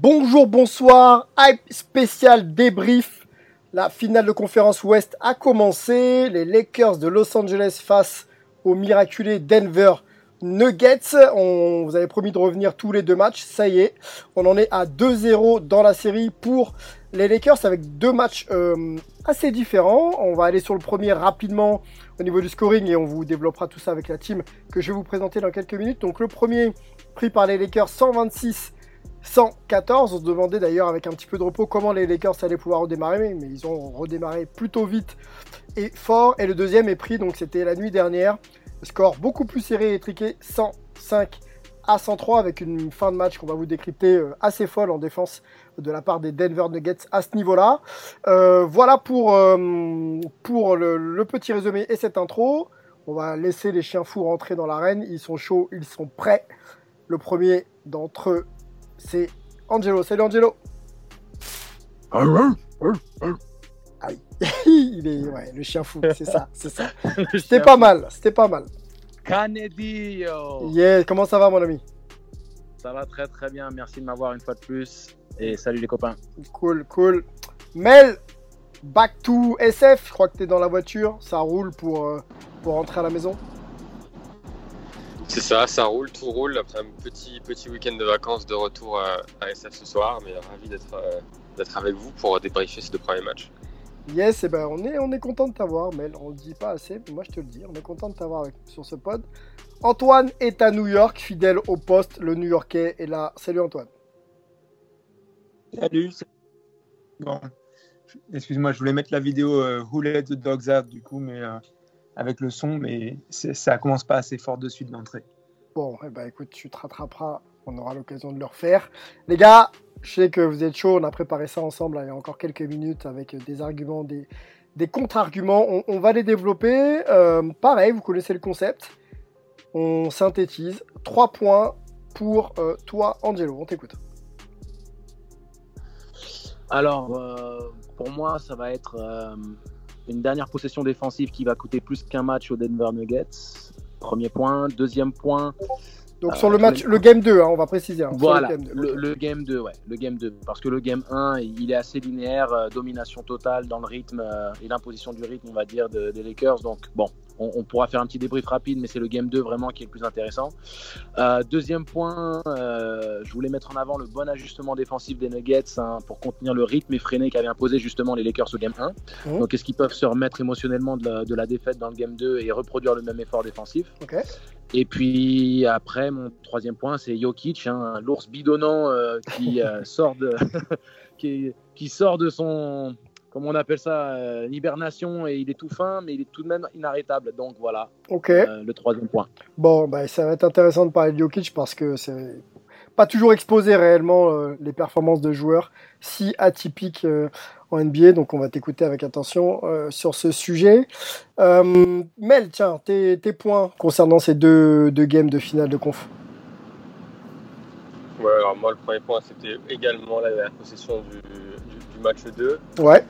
Bonjour, bonsoir, hype spécial débrief. La finale de conférence Ouest a commencé. Les Lakers de Los Angeles face au miraculé Denver Nuggets. On vous avait promis de revenir tous les deux matchs. Ça y est, on en est à 2-0 dans la série pour les Lakers avec deux matchs euh, assez différents. On va aller sur le premier rapidement au niveau du scoring et on vous développera tout ça avec la team que je vais vous présenter dans quelques minutes. Donc le premier pris par les Lakers 126 114. On se demandait d'ailleurs avec un petit peu de repos comment les Lakers allaient pouvoir redémarrer, mais ils ont redémarré plutôt vite et fort. Et le deuxième est pris, donc c'était la nuit dernière. score beaucoup plus serré et étriqué, 105 à 103 avec une fin de match qu'on va vous décrypter euh, assez folle en défense de la part des Denver Nuggets à ce niveau-là. Euh, voilà pour, euh, pour le, le, petit résumé et cette intro. On va laisser les chiens fous rentrer dans l'arène. Ils sont chauds, ils sont prêts. Le premier d'entre eux c'est Angelo. Salut Angelo. Aïe. Il est ouais, le chien fou, c'est ça, c'est ça. C'était pas mal, c'était pas mal. Canedio. Yeah, comment ça va mon ami? Ça va très très bien, merci de m'avoir une fois de plus et salut les copains. Cool, cool. Mel, back to SF, je crois que tu es dans la voiture, ça roule pour, euh, pour rentrer à la maison. C'est ça, ça roule, tout roule. Après un petit, petit week-end de vacances de retour à, à SF ce soir, mais ravi d'être euh, d'être avec vous pour débriefer ces deux premiers matchs. Yes, et eh ben on est, on est content de t'avoir, Mel. On le dit pas assez, mais moi je te le dis, on est content de t'avoir sur ce pod. Antoine est à New York, fidèle au poste, le New Yorkais est là. Salut Antoine. Salut. Bon, excuse-moi, je voulais mettre la vidéo euh, Who Let the Dogs Out du coup, mais euh, avec le son, mais ça commence pas assez fort de suite d'entrée. Bon, eh ben écoute, tu te rattraperas, on aura l'occasion de le refaire. Les gars, je sais que vous êtes chaud, on a préparé ça ensemble il y a encore quelques minutes avec des arguments, des, des contre-arguments. On, on, va les développer. Euh, pareil, vous connaissez le concept. On synthétise. Trois points pour euh, toi, Angelo. On t'écoute. Alors, euh, pour moi, ça va être euh, une dernière possession défensive qui va coûter plus qu'un match aux Denver Nuggets. Premier point. Deuxième point. Donc sur le match, le game 2, hein, on va préciser. Hein, voilà, le game 2. Le, le, game 2, ouais, le game 2. Parce que le game 1, il est assez linéaire, euh, domination totale dans le rythme euh, et l'imposition du rythme, on va dire, de, des Lakers. Donc bon, on, on, pourra faire un petit débrief rapide, mais c'est le game 2 vraiment qui est le plus intéressant. Euh, deuxième point, euh, je voulais mettre en avant le bon ajustement défensif des Nuggets hein, pour contenir le rythme effréné qu'avaient imposé justement les Lakers au game 1. Mmh. Donc est-ce qu'ils peuvent se remettre émotionnellement de la, de la, défaite dans le game 2 et reproduire le même effort défensif? Okay. Et puis après, mon troisième point, c'est Jokic, hein, l'ours bidonnant euh, qui, sort de qui, qui, sort de son, comment on appelle ça, euh, hibernation, et il est tout fin, mais il est tout de même inarrêtable. Donc voilà, okay. le troisième point. Bon, bah, ça va être intéressant de parler de Jokic parce que c'est pas toujours exposé réellement euh, les performances de joueurs si atypiques euh, en NBA. Donc on va t'écouter avec attention euh, sur ce sujet. Euh, Mel, tiens, tes, tes, points concernant ces deux, deux games de finale de conf. Ouais, alors moi le premier point c'était également la, la possession du, du, du, match 2. Ouais.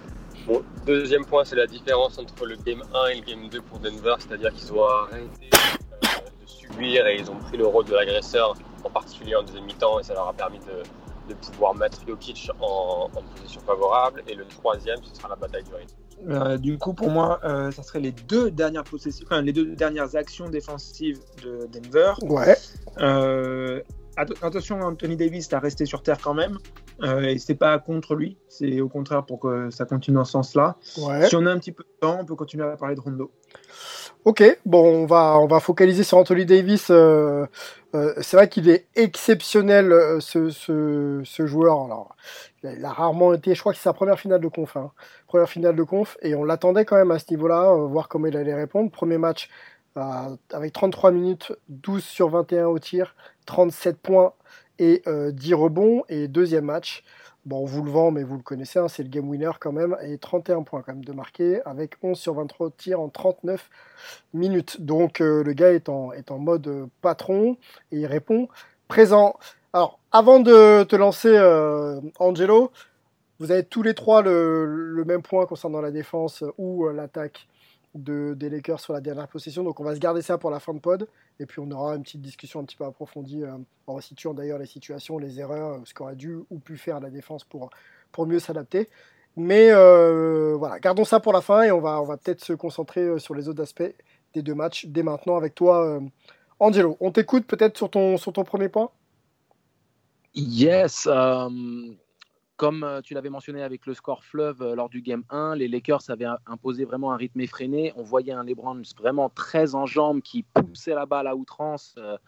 Bon, deuxième point c'est la différence entre le game 1 et le game 2 pour Denver, c'est-à-dire qu'ils ont arrêté de subir et ils ont pris le rôle de l'agresseur en particulier en deuxième mi-temps, et ça leur a permis de, de pouvoir mettre Jokic en, en, position favorable. Et le troisième, ce sera la bataille du rythme. Euh, du coup, pour moi, euh, ça serait les deux dernières possessions, enfin, les deux dernières actions défensives de Denver. Ouais. Euh, attention, Anthony Davis a resté sur terre quand même. Euh, et c'est pas contre lui, c'est au contraire pour que ça continue dans ce sens-là. Ouais. Si on a un petit peu de temps, on peut continuer à parler de Rondo. Ok, bon, on va, on va focaliser sur Anthony Davis. Euh, euh, c'est vrai qu'il est exceptionnel, euh, ce, ce, ce, joueur. Alors, il a rarement été, je crois que c'est sa première finale de conf. Hein. Première finale de conf, et on l'attendait quand même à ce niveau-là, voir comment il allait répondre. Premier match avec 33 minutes, 12 sur 21 au tir, 37 points et 10 rebonds. Et deuxième match, bon, on vous le vend, mais vous le connaissez, hein, c'est le game winner quand même, et 31 points quand même de marqué, avec 11 sur 23 au tir en 39 minutes. Donc le gars est en, est en mode patron et il répond présent. Alors, avant de te lancer, Angelo, vous avez tous les trois le, même point concernant la défense ou euh, l'attaque? De, des Lakers sur la dernière possession. Donc on va se garder ça pour la fin de pod. Et puis on aura une petite discussion un petit peu approfondie euh, en resituant d'ailleurs les situations, les erreurs, euh, ce qu'aurait dû ou pu faire la défense pour, pour mieux s'adapter. Mais voilà, gardons ça pour la fin et on va, on va peut-être se concentrer sur les autres aspects des deux matchs dès maintenant avec toi, Angelo. On t'écoute peut-être sur ton, sur ton premier point? Yes. Comme euh, tu l'avais mentionné avec le score fleuve euh, lors du game 1, les Lakers avaient imposé vraiment un rythme effréné. On voyait un LeBron vraiment très en jambes qui poussait la balle à outrance. Euh,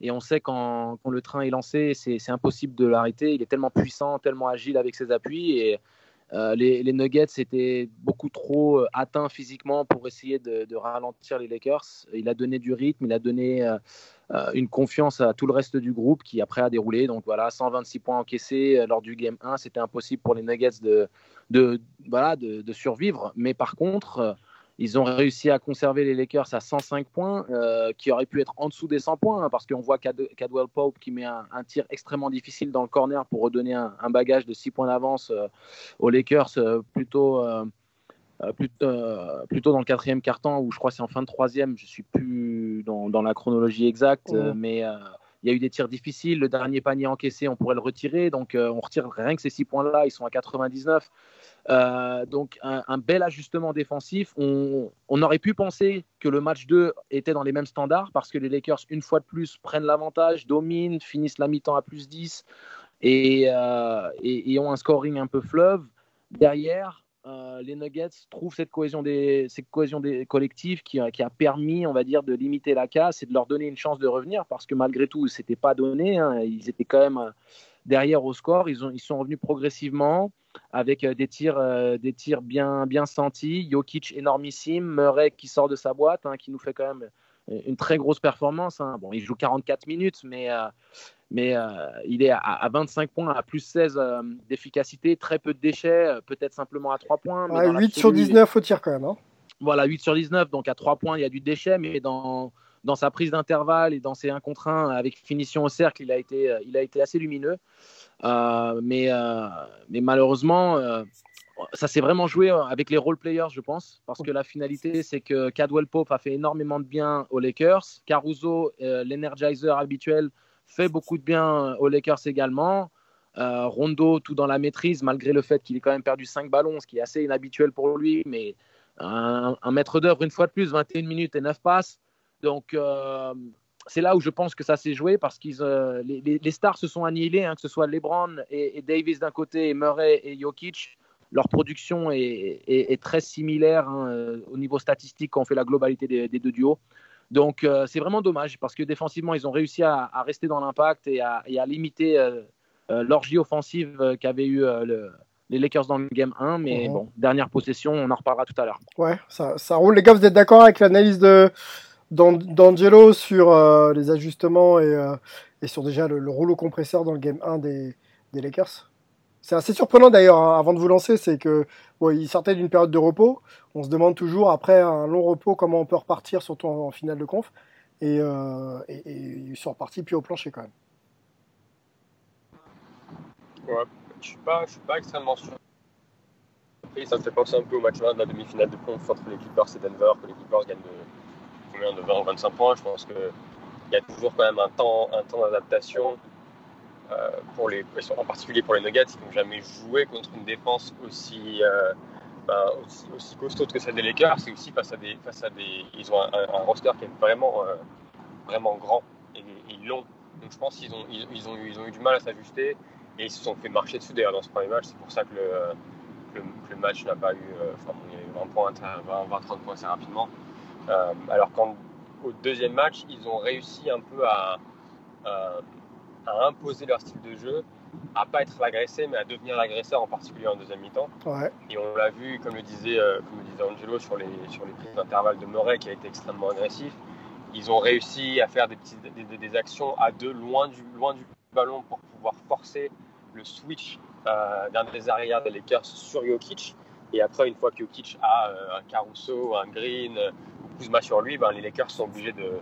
et on sait quand, le train est lancé, c'est impossible de l'arrêter. Il est tellement puissant, tellement agile avec ses appuis. Et les, les, Nuggets étaient beaucoup trop atteints physiquement pour essayer de, ralentir les Lakers. Il a donné du rythme, il a donné euh, une confiance à tout le reste du groupe qui après a déroulé. Donc voilà, 126 points encaissés euh, lors du game 1, c'était impossible pour les Nuggets de, voilà, de, survivre. Mais par contre, euh, ils ont réussi à conserver les Lakers à 105 points, qui auraient pu être en dessous des 100 points, hein, parce qu'on voit Cadwell Pope qui met un, tir extrêmement difficile dans le corner pour redonner un, bagage de 6 points d'avance aux Lakers, plutôt euh, euh, plutôt, dans le quatrième quart-temps, où je crois c'est en fin de troisième, je suis plus dans, dans la chronologie exacte, euh, mais il y a eu des tirs difficiles. Le dernier panier encaissé, on pourrait le retirer. Donc, on retire rien que ces six points-là. Ils sont à 99. Donc, un, bel ajustement défensif. On, aurait pu penser que le match 2 était dans les mêmes standards parce que les Lakers, une fois de plus, prennent l'avantage, dominent, finissent la mi-temps à plus 10 et, et, ont un scoring un peu fleuve. Derrière, euh, les Nuggets trouvent cette cohésion collectifs qui, a permis, on va dire, de limiter la casse et de leur donner une chance de revenir parce que malgré tout, c'était pas donné. Hein. ils étaient quand même euh, derrière au score. Ils sont revenus progressivement avec euh, des tirs, des tirs bien, bien sentis. Jokic énormissime, Murray qui sort de sa boîte, hein, qui nous fait quand même une très grosse performance. Hein. Bon, il joue 44 minutes, mais mais euh, il est à, 25 points, à plus 16 euh, d'efficacité, très peu de déchets, euh, peut-être simplement à 3 points. Mais 8 sur 19 au tir quand même. Hein. Voilà, 8 sur 19, donc à 3 points, il y a du déchet, mais dans, dans sa prise d'intervalle et dans ses 1 contre 1 avec finition au cercle, il a été, il a été assez lumineux. Mais, mais malheureusement, ça s'est vraiment joué avec les role players, je pense, parce que la finalité, c'est que Cadwell Pope a fait énormément de bien aux Lakers. Caruso, l'energizer habituel, fait beaucoup de bien aux Lakers également. Euh, Rondo, tout dans la maîtrise, malgré le fait qu'il ait quand même perdu 5 ballons, ce qui est assez inhabituel pour lui, mais un, maître d'œuvre, une fois de plus, 21 minutes et 9 passes. Donc, euh, c'est là où je pense que ça s'est joué parce que euh, les, stars se sont annihilés, hein, que ce soit LeBron et, Davis d'un côté, et Murray et Jokic. Leur production est, très similaire hein, au niveau statistique quand on fait la globalité des deux duos. Donc euh, c'est vraiment dommage parce que défensivement, ils ont réussi à, rester dans l'impact et à, limiter euh, euh, l'orgie offensive qu'avaient eu les Lakers dans le game 1. Mais mhm. bon, dernière possession, on en reparlera tout à l'heure. Ouais, ça, roule. Les gars, vous êtes d'accord avec l'analyse de d'Angelo sur les ajustements et, sur déjà le, rouleau compresseur dans le game 1 des Lakers c'est assez surprenant d'ailleurs, hein, avant de vous lancer, c'est que bon, il sortait d'une période de repos. On se demande toujours, après un long repos, comment on peut repartir, surtout en, finale de conf. Et, euh, ils sont repartis puis au plancher quand même. Ouais, je suis pas, suis pas extrêmement sûr. Ça me fait penser un peu au match 1 de la demi-finale de conf entre les Clippers et Denver, que les Clippers gagnent de, combien, de 20 ou 25 points. Je pense qu'il y a toujours quand même un temps, un temps d'adaptation. Euh, en particulier pour les Nuggets, qui n'ont jamais joué contre une défense aussi, euh, ben, aussi, aussi, costaud que celle des Lakers. C'est aussi face à des, face à des, ils ont un, roster qui est vraiment, euh, vraiment grand et, long. Donc je pense qu'ils ont, ils, ont, ils ont eu du mal à s'ajuster et ils se sont fait marcher dessus d'ailleurs dans ce premier match. C'est pour ça que le, le, match n'a pas eu, enfin il y a eu 20 points, 20, 30 points assez rapidement. Alors qu'au deuxième match, ils ont réussi un peu à à imposer leur style de jeu, à pas être l'agressé, mais à devenir l'agresseur, en particulier en deuxième mi-temps. Et on l'a vu, comme le disait, euh, comme le disait Angelo, sur les, sur les prises d'intervalle de Murray, qui a été extrêmement agressif. ils ont réussi à faire des, des actions à deux loin du, loin du ballon pour pouvoir forcer le switch euh, d'un des arrières des Lakers sur Jokic. Et après, une fois que Jokic a euh, un Caruso, un Green, euh, Kuzma sur lui, ben, les Lakers sont obligés de,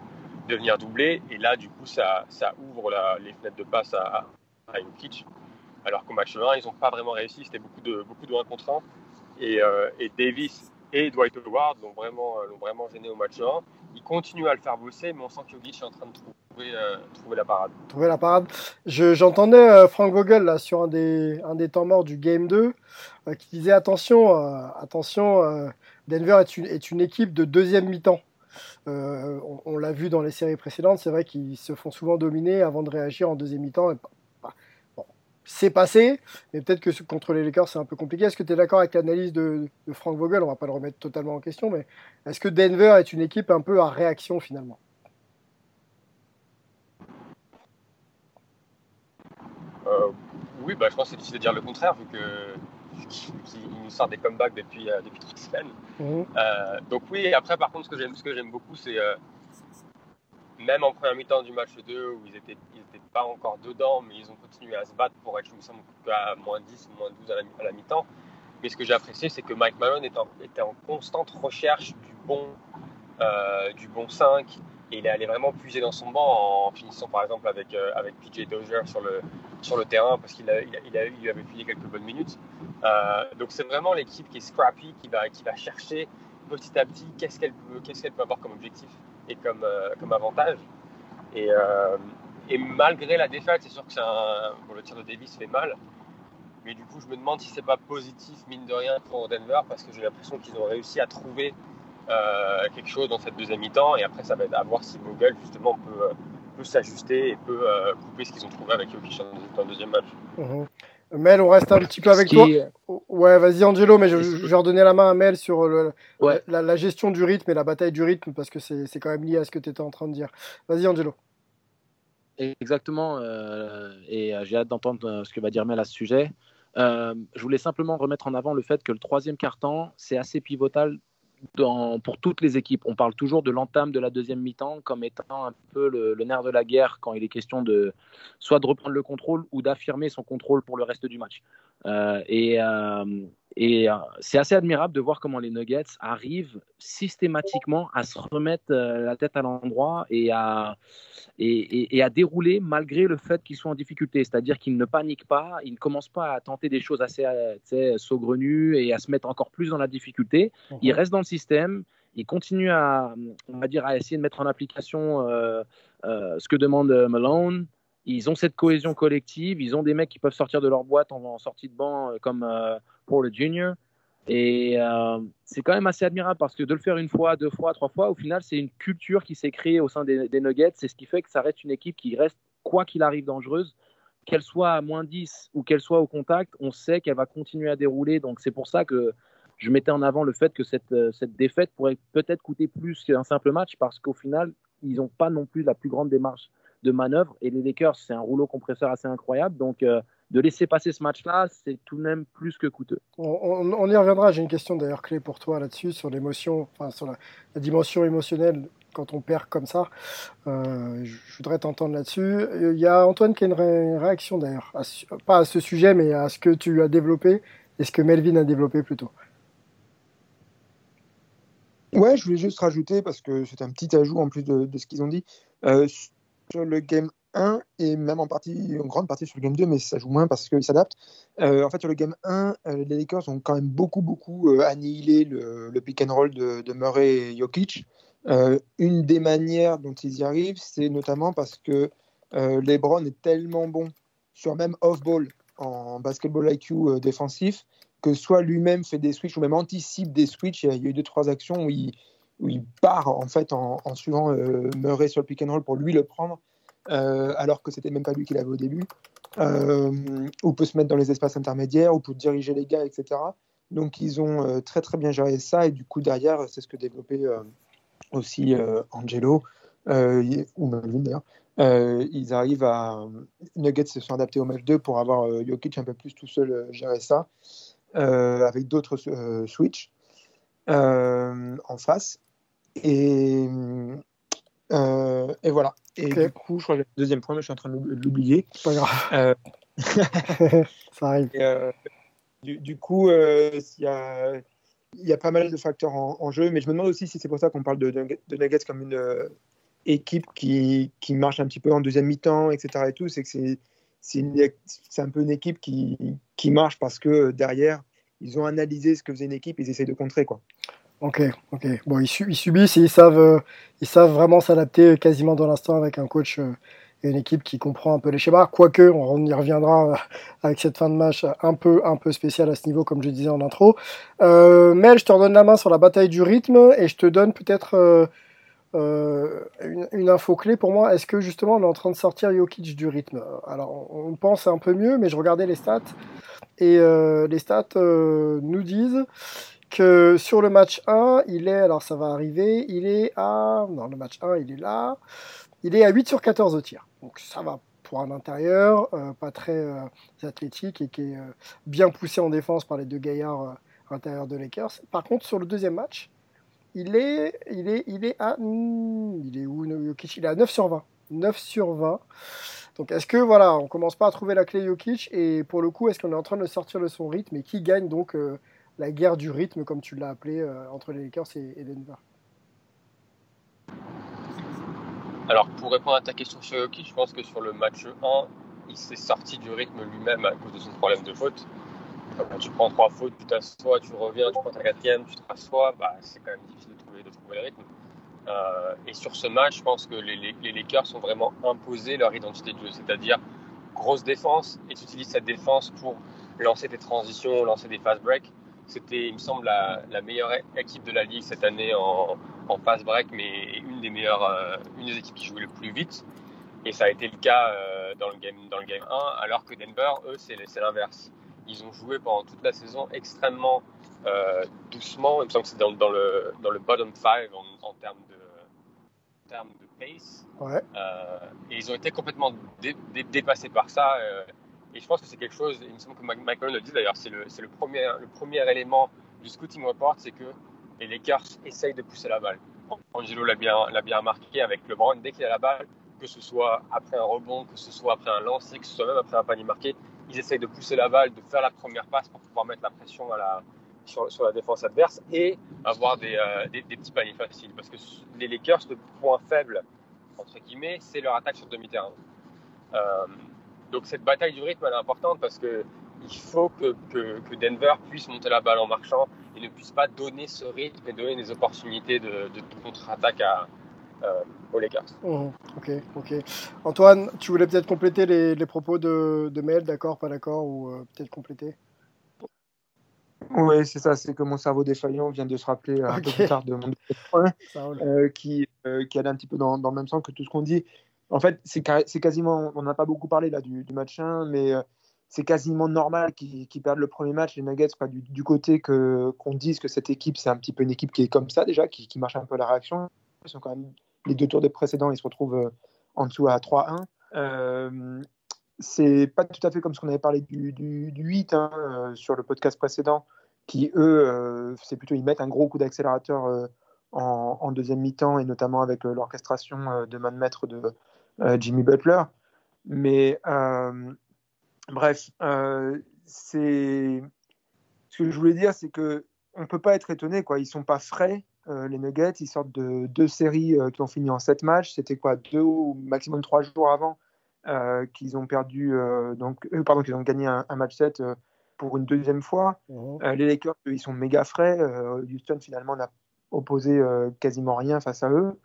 de venir doubler. Et là, du coup, ça, ça ouvre les fenêtres de passe à, à Jokic. Alors qu'au match 1, ils n'ont pas vraiment réussi. C'était beaucoup de, beaucoup de 1 contre 1. Et, euh, et Davis et Dwight Howard l'ont vraiment, l'ont vraiment gêné au match 1. Ils continuent à le faire bosser, mais on sent que Jokic est en train de trouver, euh, trouver la parade. Trouver la parade. Je, j'entendais euh, Frank Vogel sur un des, un des temps morts du Game 2 euh, qui disait attention, euh, attention euh, Denver est une, équipe de deuxième mi-temps. Euh, on, l'a vu dans les séries précédentes, c'est vrai qu'ils se font souvent dominer avant de réagir en deuxième mi-temps. Et, bah, bon, c'est passé, mais peut-être que contre les Lakers c'est un peu compliqué. Est-ce que tu es d'accord avec l'analyse de, Frank Vogel? On va pas le remettre totalement en question, mais est-ce que Denver est une équipe un peu à réaction finalement? Euh, oui, bah, je pense que c'est difficile de dire le contraire, vu que qu'il nous sort des comebacks depuis, euh, depuis trois semaines. Mhm. Euh, donc oui, après par contre, ce que j'aime, ce que j'aime beaucoup, c'est euh, même en première mi-temps du match 2, où ils n'étaient ils étaient pas encore dedans, mais ils ont continué à se battre pour être, je me semble, à moins 10, moins 12 à la, à la mi-temps. Mais ce que j'ai apprécié, c'est que Mike Malone était en, était en constante recherche du bon, euh, du bon 5, et il est allé vraiment puiser dans son banc en finissant par exemple avec, euh, avec PJ Dozier sur le, sur le terrain parce qu'il a, il a, il a, il lui avait filé quelques bonnes minutes. Euh, donc c'est vraiment l'équipe qui est scrappy, qui va, chercher petit à petit qu'est-ce qu'elle peut, qu'est-ce peut avoir comme objectif et comme, euh, avantage. Et, euh, et malgré la défaite, c'est sûr que un, bon, le tir de Davis fait mal. Mais du coup, je me demande si c'est pas positif, mine de rien, pour Denver, parce que j'ai l'impression qu'ils ont réussi à trouver quelque chose dans cette deuxième mi-temps. Et après, ça va être à voir si Vogel, justement, peut, s'ajuster et peut couper ce qu'ils ont trouvé avec Jokic dans le deuxième match. Mhm. Mel, on reste un petit peu avec toi. Ouais, vas-y Angelo, mais je, je vais redonner la main à Mel sur le, Ouais. la, la gestion du rythme et la bataille du rythme, parce que c'est c'est quand même lié à ce que tu étais en train de dire. Vas-y Angelo. Exactement, euh, et euh, j'ai hâte d'entendre euh, ce que va dire Mel à ce sujet. Euh, je voulais simplement remettre en avant le fait que le troisième quart-temps, c'est assez pivotal pour toutes les équipes. On parle toujours de l'entame de la deuxième mi-temps comme étant un peu le, le nerf de la guerre quand il est question de soit de reprendre le contrôle ou d'affirmer son contrôle pour le reste du match. Euh, et euh, et euh, c'est assez admirable de voir comment les Nuggets arrivent systématiquement à se remettre euh, la tête à l'endroit et à, et, et- et à dérouler malgré le fait qu'ils soient en difficulté. C'est-à-dire qu'ils ne paniquent pas, ils ne commencent pas à tenter des choses assez euh, saugrenues et à se mettre encore plus dans la difficulté. Ils restent dans le système, ils continuent à, on va dire, à essayer de mettre en application euh, ce que demande Malone. Ils ont cette cohésion collective, ils ont des mecs qui peuvent sortir de leur boîte en, en sortie de banc comme euh, le junior. Et euh, c'est quand même assez admirable parce que de le faire une fois, deux fois, trois fois, au final, c'est une culture qui s'est créée au sein des, des Nuggets. C'est ce qui fait que ça reste une équipe qui reste, quoi qu'il arrive, dangereuse. Qu'elle soit à moins 10 ou qu'elle soit au contact, on sait qu'elle va continuer à dérouler. Donc c'est pour ça que je mettais en avant le fait que cette, euh, cette défaite pourrait peut-être coûter plus qu'un simple match parce qu'au final, ils n'ont pas non plus la plus grande démarche de manœuvre. Et les Lakers, c'est un rouleau compresseur assez incroyable. Donc euh, de laisser passer ce match-là, c'est tout de même plus que coûteux. On, on- on y reviendra. J'ai une question d'ailleurs clé pour toi là-dessus, sur l'émotion, enfin sur la, la dimension émotionnelle quand on perd comme ça. Euh, je je voudrais t'entendre là-dessus. Il y a Antoine qui a une ré- réaction d'ailleurs, pas à ce sujet, mais à ce que tu as développé et ce que Melvin a développé plutôt. Ouais, je voulais juste rajouter, parce que c'est un petit ajout en plus de, de ce qu'ils ont dit, euh, sur le game 1 et même en grande partie sur le game 2, mais ça joue moins parce qu'ils s'adaptent. Euh, en fait, sur le game 1, euh, les Lakers ont quand même beaucoup, beaucoup euh, annihilé le, pick and roll de, Murray et Jokic. Une des manières dont ils y arrivent, c'est notamment parce que LeBron est tellement bon sur même off-ball en basketball IQ défensif que soit lui-même fait des switches ou même anticipe des switches. Il y a, eu deux trois actions où il, part en suivant Murray sur le pick and roll pour lui le prendre, euh, alors que c'était même pas lui qui l'avait au début. Euh, ou peut se mettre dans les espaces intermédiaires, ou peut diriger les gars, etc. Donc ils ont euh, très très bien géré ça et du coup derrière c'est ce que développait euh, aussi Angelo ou Melvin d'ailleurs. Ils arrivent à Nuggets se sont adaptés au match 2 pour avoir Jokic un peu plus tout seul gérer ça avec d'autres switch en face. Et, Euh, et voilà. Et du coup, je crois que le deuxième point, mais je suis en train de l'oub- de l'oublier. Pas grave, Euh, ça arrive. et, euh, du, du coup, il y, a, il y a pas mal de facteurs en, en jeu, mais je me demande aussi si c'est pour ça qu'on parle de, de, de Nuggets comme une équipe qui, qui marche un petit peu en deuxième mi-temps, etc. Et tout, c'est que c'est c'est un peu une équipe qui, qui marche parce que derrière, ils ont analysé ce que faisait une équipe, ils essayent de contrer. Quoi. Ok, ok. Bon, ils, su- ils subissent et ils savent, euh, ils savent vraiment s'adapter quasiment dans l'instant avec un coach euh, et une équipe qui comprend un peu les schémas. Quoique, on y reviendra euh, avec cette fin de match un peu, un peu spéciale à ce niveau, comme je disais en intro. Euh, Mel, je te redonne la main sur la bataille du rythme et je te donne peut-être une, une info clé pour moi. Est-ce que justement on est en train de sortir Jokic du rythme? Alors, on, pense un peu mieux, mais je regardais les stats et les stats nous disent que sur le match 1, il est, alors ça va arriver, il est à, non, le match 1, il est là, il est à 8 sur 14 au tir. Donc ça va pour un intérieur, euh, pas très euh, athlétique et qui est euh, bien poussé en défense par les deux gaillards intérieurs de Lakers. Par contre, sur le deuxième match, il est, il est, il est à, il est où, Jokic? Il est à 9 sur 20. 9 sur 20. Donc est-ce que voilà, on commence pas à trouver la clé Jokic? Et pour le coup, est-ce qu'on est en train de sortir de son rythme et qui gagne donc la guerre du rythme, comme tu l'as appelé, euh, entre les Lakers et, Denver. Alors, pour répondre à ta question sur Jokic, je pense que sur le match 1, il s'est sorti du rythme lui-même à cause de son problème de faute. Quand tu prends trois fautes, tu t'assois, tu reviens, tu prends ta quatrième, tu te rassois, bah, c'est quand même difficile de trouver, de trouver le rythme. Euh, et sur ce match, je pense que les, les, Lakers ont vraiment imposé leur identité de jeu, c'est-à-dire grosse défense, et tu utilises cette défense pour lancer tes transitions, lancer des fast breaks. C'était, il me semble, la, la, meilleure équipe de la ligue cette année en, en fast break, mais une des meilleures, euh, une des équipes qui jouait le plus vite. Et ça a été le cas euh, dans, le game, dans le game 1, alors que Denver, eux, c'est l'inverse. Ils ont joué pendant toute la saison extrêmement euh, doucement. Il me semble que c'est dans, dans, le, dans le bottom 5 en, en termes de, en termes de pace. Ouais. Et ils ont été complètement dé, dé, dépassés par ça. Et je pense que c'est quelque chose, il me semble que Michael le dit d'ailleurs, c'est le, premier, élément du scouting report, c'est que les Lakers essayent de pousser la balle. Angelo l'a bien, bien marqué avec LeBron, dès qu'il a la balle, que ce soit après un rebond, que ce soit après un lancer, que ce soit même après un panier marqué, ils essayent de pousser la balle, de faire la première passe pour pouvoir mettre la pression sur, la défense adverse et avoir des, euh, des, petits paniers faciles. Parce que les Lakers, le point faible, entre guillemets, c'est leur attaque sur demi-terrain. Euh, donc cette bataille du rythme, elle est importante parce que il faut que, que, que, Denver puisse monter la balle en marchant et ne puisse pas donner ce rythme et donner des opportunités de, contre-attaque à, euh, aux Lakers. Mmh, ok, ok. Antoine, tu voulais peut-être compléter les, les, propos de, de Mel, d'accord, pas d'accord, ou euh, peut-être compléter? Oui, c'est ça, c'est que mon cerveau défaillant vient de se rappeler un okay. peu plus tard de mon point, euh, qui, euh, qui allait un petit peu dans, dans, le même sens que tout ce qu'on dit. En fait, c'est quasiment, on n'a pas beaucoup parlé là du, match 1, mais euh, c'est quasiment normal qu'ils qu perdent le premier match, les Nuggets, pas du, du côté qu'on qu dise que cette équipe, c'est un petit peu une équipe qui est comme ça déjà, qui, marche un peu à la réaction. Ils quand même les deux tours des précédents, ils se retrouvent euh, en dessous à 3-1. Euh, c'est pas tout à fait comme ce qu'on avait parlé du, du, du 8 hein, sur le podcast précédent, qui eux, c'est plutôt ils mettent un gros coup d'accélérateur en, en, deuxième mi-temps et notamment avec l'orchestration de main de maître de Jimmy Butler. Mais bref, c'est ce que je voulais dire, c'est que on peut pas être étonné, quoi. Ils sont pas frais. Euh, les Nuggets, ils sortent de deux séries euh, qui ont fini en sept matchs. C'était quoi, deux ou maximum trois jours avant euh, qu'ils ont perdu, donc, pardon, qu'ils ont gagné un, un match 7 pour une deuxième fois. Mmh. les Lakers, ils sont méga frais. Houston, finalement, n'a opposé quasiment rien face à eux.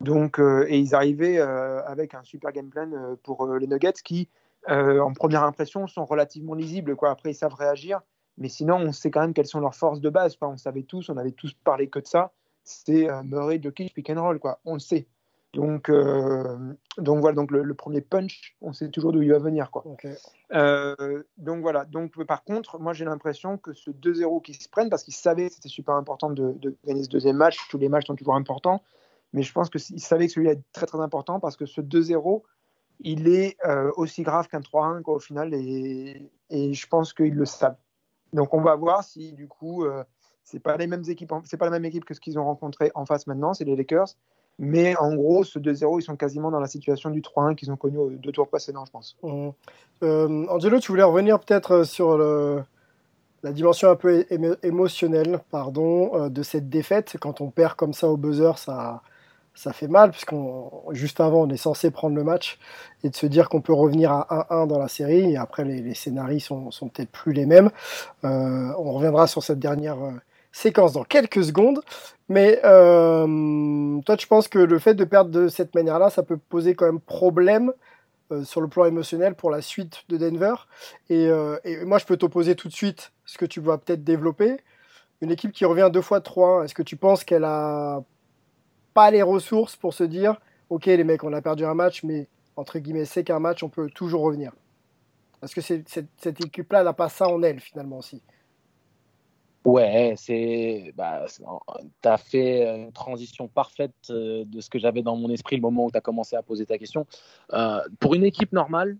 Donc, et ils arrivaient avec un super game plan pour les Nuggets qui, en première impression, sont relativement lisibles. Quoi. Après, ils savent réagir. Mais sinon, on sait quand même quelles sont leurs forces de base. Quoi. On savait tous, on avait tous parlé que de ça. C'est euh, Murray, Jokic, pick and roll. Quoi. On le sait. Donc, euh, donc voilà, donc le, le, premier punch, on sait toujours d'où il va venir. Quoi. Okay. Euh, donc voilà. Donc, par contre, moi j'ai l'impression que ce 2-0 qui se prennent, parce qu'ils savaient que c'était super important de, de, gagner ce deuxième match, tous les matchs sont toujours importants, mais je pense qu'ils savaient que celui-là est très très important parce que ce 2-0, il est euh, aussi grave qu'un 3-1 au final, et, je pense qu'ils le savent. Donc on va voir si du coup euh, c'est pas les mêmes équipes, c'est pas la même équipe que ce qu'ils ont rencontré en face maintenant, c'est les Lakers. Mais en gros, ce 2-0, ils sont quasiment dans la situation du 3-1 qu'ils ont connu aux deux tours précédents, je pense. Mmh. Euh, Angelo, tu voulais revenir peut-être sur le, la dimension un peu émotionnelle pardon, euh, de cette défaite. Quand on perd comme ça au buzzer, ça, ça fait mal, puisqu'on juste avant, on est censé prendre le match et de se dire qu'on peut revenir à 1-1 dans la série. Et après, les, les scénarios sont, sont peut-être plus les mêmes. Euh, on reviendra sur cette dernière séquence dans quelques secondes. Mais euh, toi, tu penses que le fait de perdre de cette manière-là, ça peut poser quand même problème euh, sur le plan émotionnel pour la suite de Denver? Euh, et, moi, je peux t'opposer tout de suite ce que tu vas peut-être développer. Une équipe qui revient deux fois 3-1, est-ce que tu penses qu'elle a pas les ressources pour se dire, ok les mecs, on a perdu un match, mais entre guillemets, c'est qu'un match, on peut toujours revenir Est-ce que cette équipe-là n'a pas ça en elle finalement aussi Ouais, c'est, bah, tu as fait une transition parfaite euh, de ce que j'avais dans mon esprit le moment où tu as commencé à poser ta question. Euh, pour une équipe normale,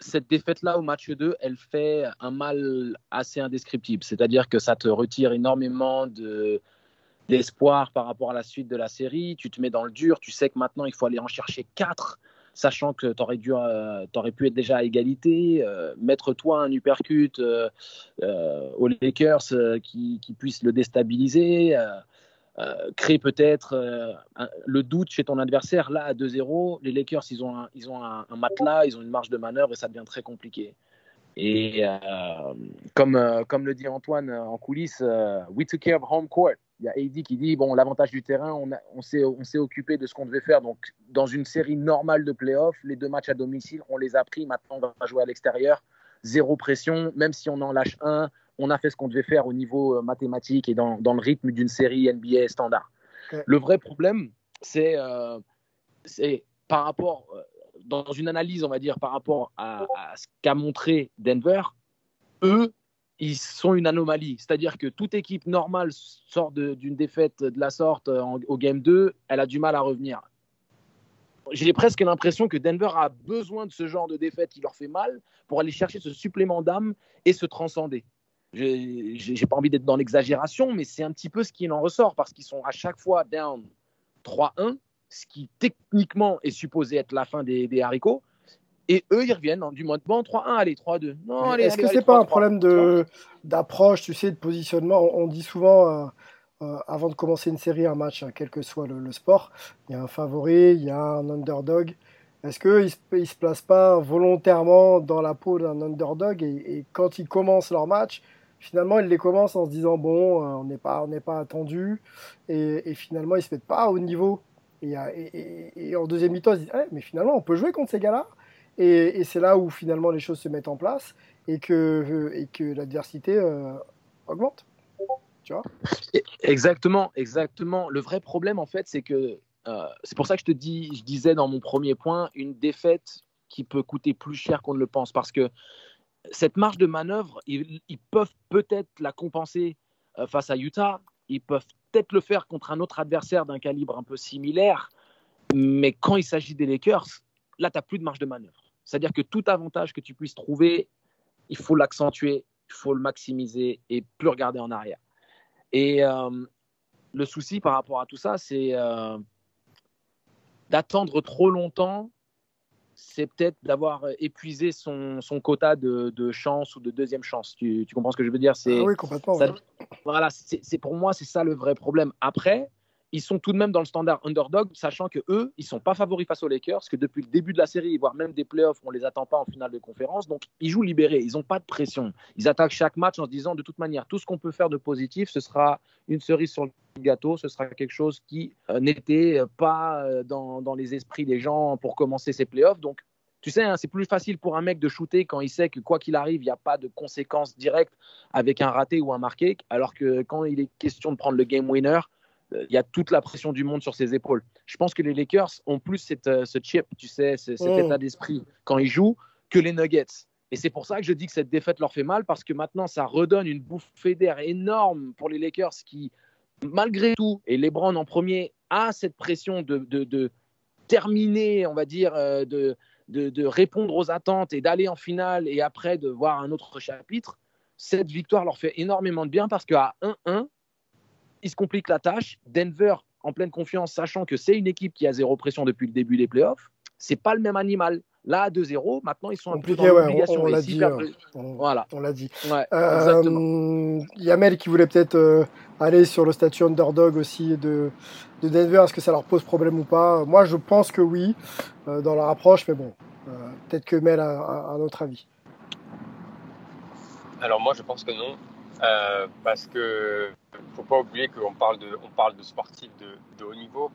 cette défaite-là au match 2, elle fait un mal assez indescriptible. C'est-à-dire que ça te retire énormément de, d'espoir par rapport à la suite de la série. Tu te mets dans le dur. Tu sais que maintenant, il faut aller en chercher 4 sachant que tu aurais, euh, pu être déjà à égalité, euh, mettre toi un uppercut euh, aux Lakers qui, qui, puisse le déstabiliser, créer peut-être le doute chez ton adversaire. Là, à 2-0, les Lakers, ils ont, un, ils ont un, matelas, ils ont une marge de manœuvre et ça devient très compliqué. Et comme, comme le dit Antoine en coulisses, we took care of home court il y a AD qui dit bon, l'avantage du terrain, on, on s'est occupé de ce qu'on devait faire. Donc, dans une série normale de playoffs, les deux matchs à domicile, on les a pris. Maintenant, on va jouer à l'extérieur. Zéro pression, même si on en lâche un, on a fait ce qu'on devait faire au niveau euh, mathématique et dans, dans le rythme d'une série NBA standard. Le vrai problème, c'est euh, par rapport, euh, dans une analyse, on va dire, par rapport à, à ce qu'a montré Denver, eux, ils sont une anomalie. C'est-à-dire que toute équipe normale sort d'une défaite de la sorte euh, au Game 2, elle a du mal à revenir. J'ai presque l'impression que Denver a besoin de ce genre de défaite qui leur fait mal pour aller chercher ce supplément d'âme et se transcender. J'ai pas envie d'être dans l'exagération, mais c'est un petit peu ce qui en ressort parce qu'ils sont à chaque fois down 3-1, ce qui techniquement est supposé être la fin des haricots. Et eux, ils reviennent du mode bon 3-1, allez, 3-2. Est-ce que c'est pas un problème d'approche, tu sais, de positionnement? On, dit souvent, euh, euh, avant de commencer une série, un match, hein, quel que soit le, sport, il y a un favori, il y a un underdog. Est-ce qu'ils ne se, placent pas volontairement dans la peau d'un underdog et, quand ils commencent leur match, finalement, ils les commencent en se disant bon, euh, on n'est pas, on pas attendu et, finalement, ils ne se mettent pas au niveau. Et, en deuxième mi-temps, ils se disent eh, mais finalement, on peut jouer contre ces gars-là et, c'est là où finalement les choses se mettent en place et que, et que l'adversité euh, augmente. Tu vois? Exactement, exactement. Le vrai problème, en fait, c'est que euh, c'est pour ça que je te dis, je disais dans mon premier point, une défaite qui peut coûter plus cher qu'on ne le pense. Parce que cette marge de manœuvre, ils, peuvent peut-être la compenser euh, face à Utah. Ils peuvent peut-être le faire contre un autre adversaire d'un calibre un peu similaire. Mais quand il s'agit des Lakers, là, tu n'as plus de marge de manœuvre. C'est-à-dire que tout avantage que tu puisses trouver, il faut l'accentuer, il faut le maximiser et plus regarder en arrière. Et euh, le souci par rapport à tout ça, c'est euh, d'attendre trop longtemps. C'est peut-être d'avoir épuisé son, quota de, chance ou de deuxième chance. Tu, comprends ce que je veux dire? C'est, ah Oui, complètement. Voilà, c'est, pour moi, c'est ça le vrai problème. Après, ils sont tout de même dans le standard underdog, sachant que eux, ils sont pas favoris face aux Lakers, que depuis le début de la série, voire même des playoffs, on les attend pas en finale de conférence. Donc, ils jouent libérés, ils n'ont pas de pression. Ils attaquent chaque match en se disant, de toute manière, tout ce qu'on peut faire de positif, ce sera une cerise sur le gâteau, ce sera quelque chose qui euh, n'était pas euh, dans, les esprits des gens pour commencer ces playoffs. Donc, tu sais, hein, c'est plus facile pour un mec de shooter quand il sait que quoi qu'il arrive, il n'y a pas de conséquences directes avec un raté ou un marqué, alors que quand il est question de prendre le game winner, il y a toute la pression du monde sur ses épaules. Je pense que les Lakers ont plus cette, euh, ce chip, tu sais, cet mm. état d'esprit quand ils jouent que les Nuggets. Et c'est pour ça que je dis que cette défaite leur fait mal parce que maintenant ça redonne une bouffée d'air énorme pour les Lakers qui, malgré tout, et LeBron en premier, a cette pression de, de, terminer, on va dire, euh, de, de, répondre aux attentes et d'aller en finale et après de voir un autre chapitre. Cette victoire leur fait énormément de bien parce qu'à 1-1, se compliquent la tâche. Denver, en pleine confiance, sachant que c'est une équipe qui a zéro pression depuis le début des playoffs, c'est pas le même animal. Là, à 2-0, maintenant, ils sont un peu dans l'obligation. on, l'a dit. on- Voilà. On l'a dit. Ouais. Euh, Yamel qui voulait peut-être euh, aller sur le statut underdog aussi de, de Denver. Est-ce que ça leur pose problème ou pas? Moi, je pense que oui, euh, dans leur approche, mais bon, euh, peut-être que Mel a, a un autre avis. Alors moi je pense que non, euh, parce que faut pas oublier qu'on parle de, sportifs de, haut niveau,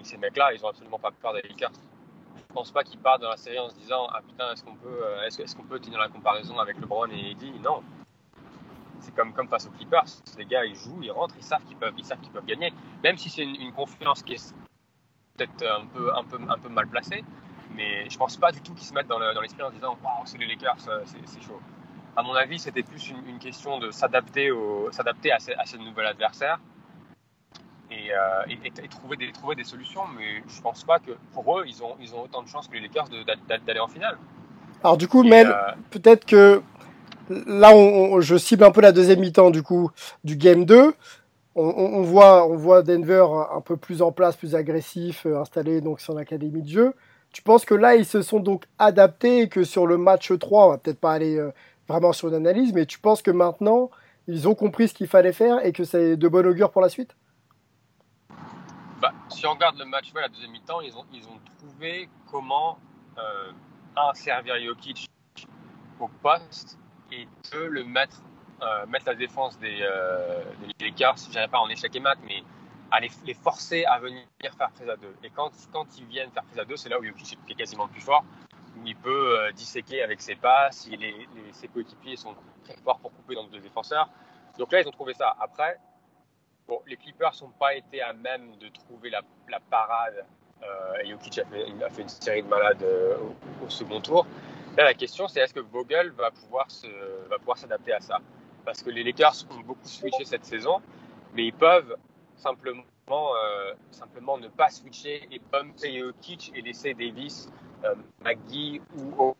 et ces mecs-là, ils ont absolument pas peur des Lakers. Je pense pas qu'ils partent dans la série en se disant ah putain est-ce qu'on peut, euh, est-ce, qu'on peut tenir la comparaison avec LeBron et Eddie Non. C'est comme, face aux Clippers, les gars ils jouent, ils rentrent, ils savent qu'ils peuvent, ils savent qu'ils peuvent gagner, même si c'est une, une confiance qui est peut-être un peu, mal placée, mais je pense pas du tout qu'ils se mettent dans, le- dans l'esprit en se disant waouh c'est les Lakers, c'est chaud à mon avis, c'était plus une, une question de s'adapter, à, à ce nouvel adversaire et, euh, et, et- et trouver, des, trouver des solutions. Mais je pense pas que pour eux, ils ont, ils ont autant de chances que les Lakers d'aller en finale. Alors du coup, Et, Mel, euh, peut-être que là, on, on- je cible un peu la deuxième mi-temps du coup du game 2. On, voit, on voit Denver un peu plus en place, plus agressif, euh, installé donc son académie de jeu. Tu penses que là, ils se sont donc adaptés et que sur le match 3, on va peut-être pas aller vraiment sur une analyse, mais tu penses que maintenant, ils ont compris ce qu'il fallait faire et que c'est de bon augure pour la suite? Bah, si on regarde le match, ouais, la deuxième mi-temps, ils ont, ils ont trouvé comment, euh, un, servir Jokic au poste et deux, le mettre, euh, mettre la défense des, euh, des Lakers, je dirais pas en échec et mat, mais à les, forcer à venir faire prise à deux. Et quand, quand ils viennent faire prise à deux, c'est là où Jokic est quasiment plus fort, où il peut euh, disséquer avec ses est- les- ses coéquipiers sont très forts pour couper dans deux défenseurs. Donc là, ils ont trouvé ça. Après, les Clippers n'ont pas été à même de trouver la, parade. Euh, et Jokic a fait, une série de malades euh, au, second tour. Là, la question, c'est est-ce que Vogel va pouvoir s'adapter à ça? Parce que les Lakers ont beaucoup switché cette saison, mais ils peuvent simplement, euh, simplement ne pas switcher et bumper Jokic et laisser Davis, McGee ou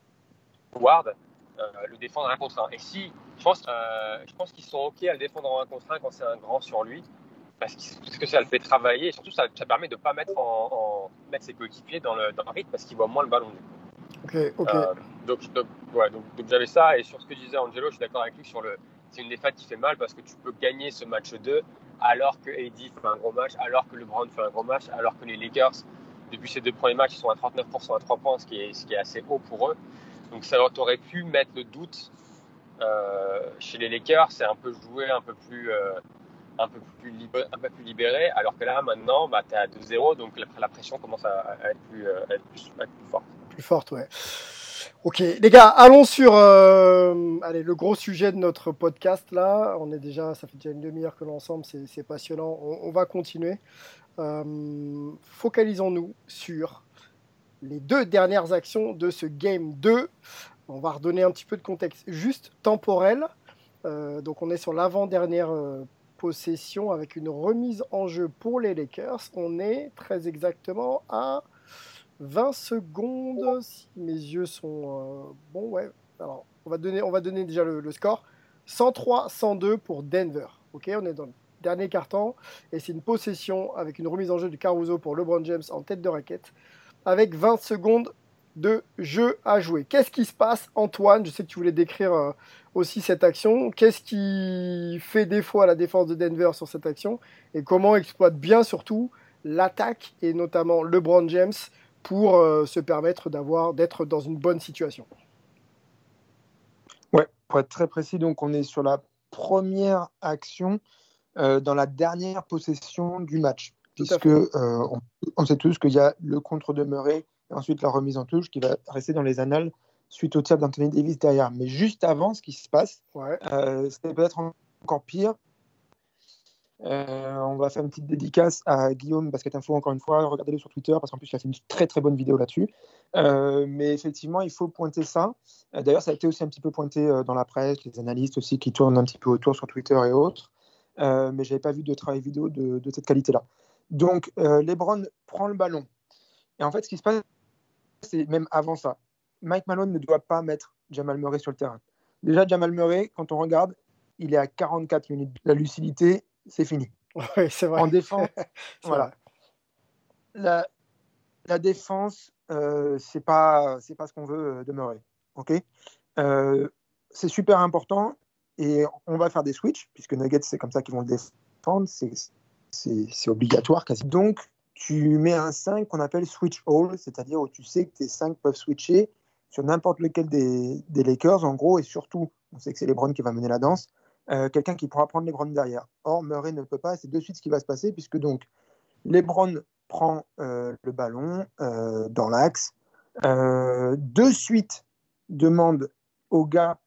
Howard euh, le défendre un contre un. Et si, je pense, euh, je pense qu'ils sont OK à le défendre en un contre un quand c'est un grand sur lui, parce que, parce que ça le fait travailler et surtout ça, ça permet de ne pas mettre, en, en- mettre ses coéquipiers dans le, dans le rythme parce qu'il voit moins le ballon. Ok, ok. Euh, donc, donc, ouais, donc, donc j'avais ça et sur ce que disait Angelo, je suis d'accord avec lui sur le. C'est une défaite qui fait mal parce que tu peux gagner ce match 2 alors que AD fait un gros match, alors que LeBron fait un gros match, alors que les Lakers, depuis ces deux premiers matchs, ils sont à 39% à 3 points, ce qui est, assez haut pour eux. Donc ça aurait pu mettre le doute euh, chez les Lakers, c'est un peu joué, un peu plus, euh, un peu plus, libéré, alors que là maintenant, bah, tu es à 2-0, donc la, la pression commence à, à être, plus, euh, à être plus, forte. plus forte, ouais. Ok, les gars, allons sur allez, le gros sujet de notre podcast là. On est déjà, ça fait déjà une demi-heure que l'ensemble, c'est passionnant. On, on va continuer. Euh, Focalisons-nous sur les deux dernières actions de ce game 2. On va redonner un petit peu de contexte juste temporel. Euh, donc on est sur l'avant-dernière euh, possession avec une remise en jeu pour les Lakers. On est très exactement à 20 secondes, si mes yeux sont euh, bons, ouais. Alors, on va donner, on va donner déjà le, le score. 103-102 pour Denver. Ok, on est dans dernier carton et c'est une possession avec une remise en jeu de Caruso pour LeBron James en tête de raquette avec 20 secondes de jeu à jouer. Qu'est-ce qui se passe, Antoine? Je sais que tu voulais décrire euh, aussi cette action. Qu'est-ce qui fait défaut à la défense de Denver sur cette action? Et comment exploite bien surtout l'attaque et notamment LeBron James pour euh, se permettre d'être dans une bonne situation? Ouais, pour être très précis, donc on est sur la première action euh, dans la dernière possession du match, puisque euh, on, on sait tous qu'il y a le contre de Murray et ensuite la remise en touche qui va rester dans les annales suite au tir d'Anthony Davis derrière. Mais juste avant, ce qui se passe, Ouais. euh, c'est peut-être encore pire. On va faire une petite dédicace à Guillaume Basket Info encore une fois. Regardez-le sur Twitter parce qu'en plus il a fait une très très bonne vidéo là-dessus. Mais effectivement, il faut pointer ça. D'ailleurs, ça a été aussi un petit peu pointé dans la presse, les analystes aussi qui tournent un petit peu autour sur Twitter et autres. Euh, mais j'avais pas vu de travail vidéo de, de cette qualité-là. Donc, euh, LeBron prend le ballon. Et en fait, ce qui se passe, c'est même avant ça. Mike Malone ne doit pas mettre Jamal Murray sur le terrain. Déjà, Jamal Murray, quand on regarde, il est à 44 minutes. La lucidité, c'est fini. Oui, c'est vrai. En défense, voilà. la, la défense, euh, c'est pas c'est pas ce qu'on veut euh, demeurer. Ok, Euh, c'est super important et on va faire des switches puisque Nuggets c'est comme ça qu'ils vont le défendre, c'est obligatoire quasi. Donc tu mets un 5 qu'on appelle switch all, c'est-à-dire où tu sais que tes 5 peuvent switcher sur n'importe lequel des, Lakers en gros et surtout on sait que c'est LeBron qui va mener la danse, euh, quelqu'un qui pourra prendre LeBron derrière. Or Murray ne peut pas, c'est de suite ce qui va se passer puisque donc LeBron prend euh, le ballon euh, dans l'axe. De suite, demande au gars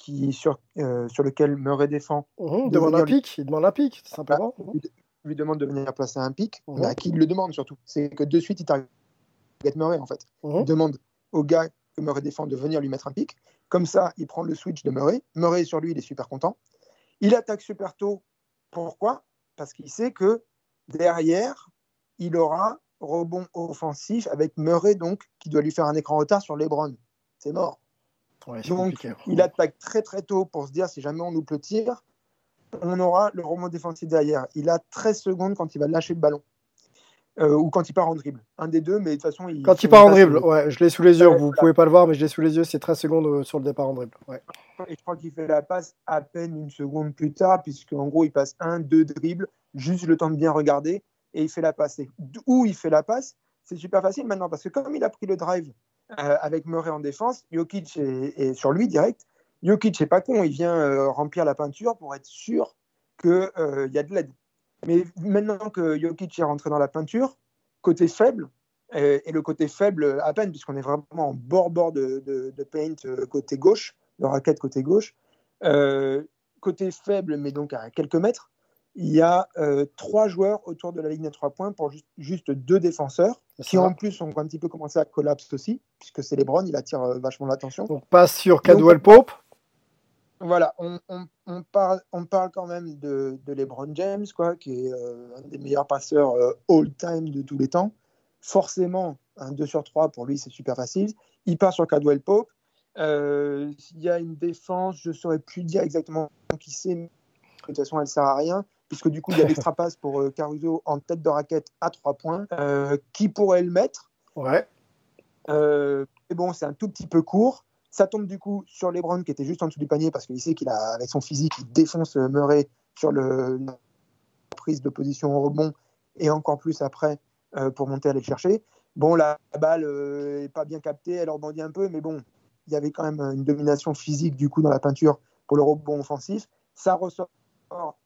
qui, sur, euh, sur lequel Murray défend, Mhm, De demande un pic, il demande un pic, tout simplement. Mhm. lui, lui demande de venir placer un pic, Mhm. mais à qui il le demande surtout. C'est que de suite, il target Murray en fait. Mhm. Il demande au gars que Murray défend de venir lui mettre un pic. Comme ça, il prend le switch de Murray. Murray sur lui, il est super content. Il attaque super tôt. Pourquoi? Parce qu'il sait que derrière, il aura rebond offensif avec Murray donc qui doit lui faire un écran retard sur LeBron. C'est mort. Ouais, Donc, il attaque très très tôt pour se dire si jamais on loupe le tir, on aura le rebond défensif derrière. Il a 13 secondes quand il va lâcher le ballon. Euh, ou quand il part en dribble. Un des deux, mais de toute façon, il. Quand il part en dribble, ouais, je l'ai sous les yeux, vous voilà. pouvez pas le voir, mais je l'ai sous les yeux, c'est 13 secondes euh, sur le départ en dribble. Ouais. Et je crois qu'il fait la passe à peine une seconde plus tard, puisque en gros, il passe un, deux dribbles, juste le temps de bien regarder, et il fait la passe. Et où il fait la passe, c'est super facile maintenant, parce que comme il a pris le drive euh, avec Murray en défense, Jokic est, sur lui direct. Jokic n'est pas con, il vient euh, remplir la peinture pour être sûr qu'il y a de l'aide. Mais maintenant que Jokic est rentré dans la peinture, côté faible, euh, et le côté faible à peine, puisqu'on est vraiment en bord-bord de, de, paint euh, côté gauche, de raquette côté gauche. Euh, côté faible, mais donc à quelques mètres, il y a euh, trois joueurs autour de la ligne des trois points pour juste, juste deux défenseurs, qui en plus ont un petit peu commencé à collapse aussi, puisque c'est LeBron, il attire euh, vachement l'attention. Donc passe sur Cadwell Pope. Voilà, on, on, on, parle, on parle quand même de, de LeBron James, quoi, qui est euh, un des meilleurs passeurs all-time de tous les temps. Forcément, un 2 sur 3 pour lui, c'est super facile. Il part sur Cadwell Pope. S'il y a une défense, je ne saurais plus dire exactement qui c'est, mais de toute façon, elle ne sert à rien, puisque du coup, il y a l'extra passe pour euh, Caruso en tête de raquette à 3 points. Euh, qui pourrait le mettre? Ouais. euh, mais bon, c'est un tout petit peu court. Ça tombe du coup sur LeBron qui était juste en dessous du panier parce qu'il sait qu'il a, avec son physique, il défonce euh, Murray sur le, la prise de position au rebond et encore plus après euh, pour monter aller le chercher. Bon, la, la balle n'est pas bien captée, elle rebondit un peu, mais bon, il y avait quand même une domination physique du coup dans la peinture pour le rebond offensif. Ça ressort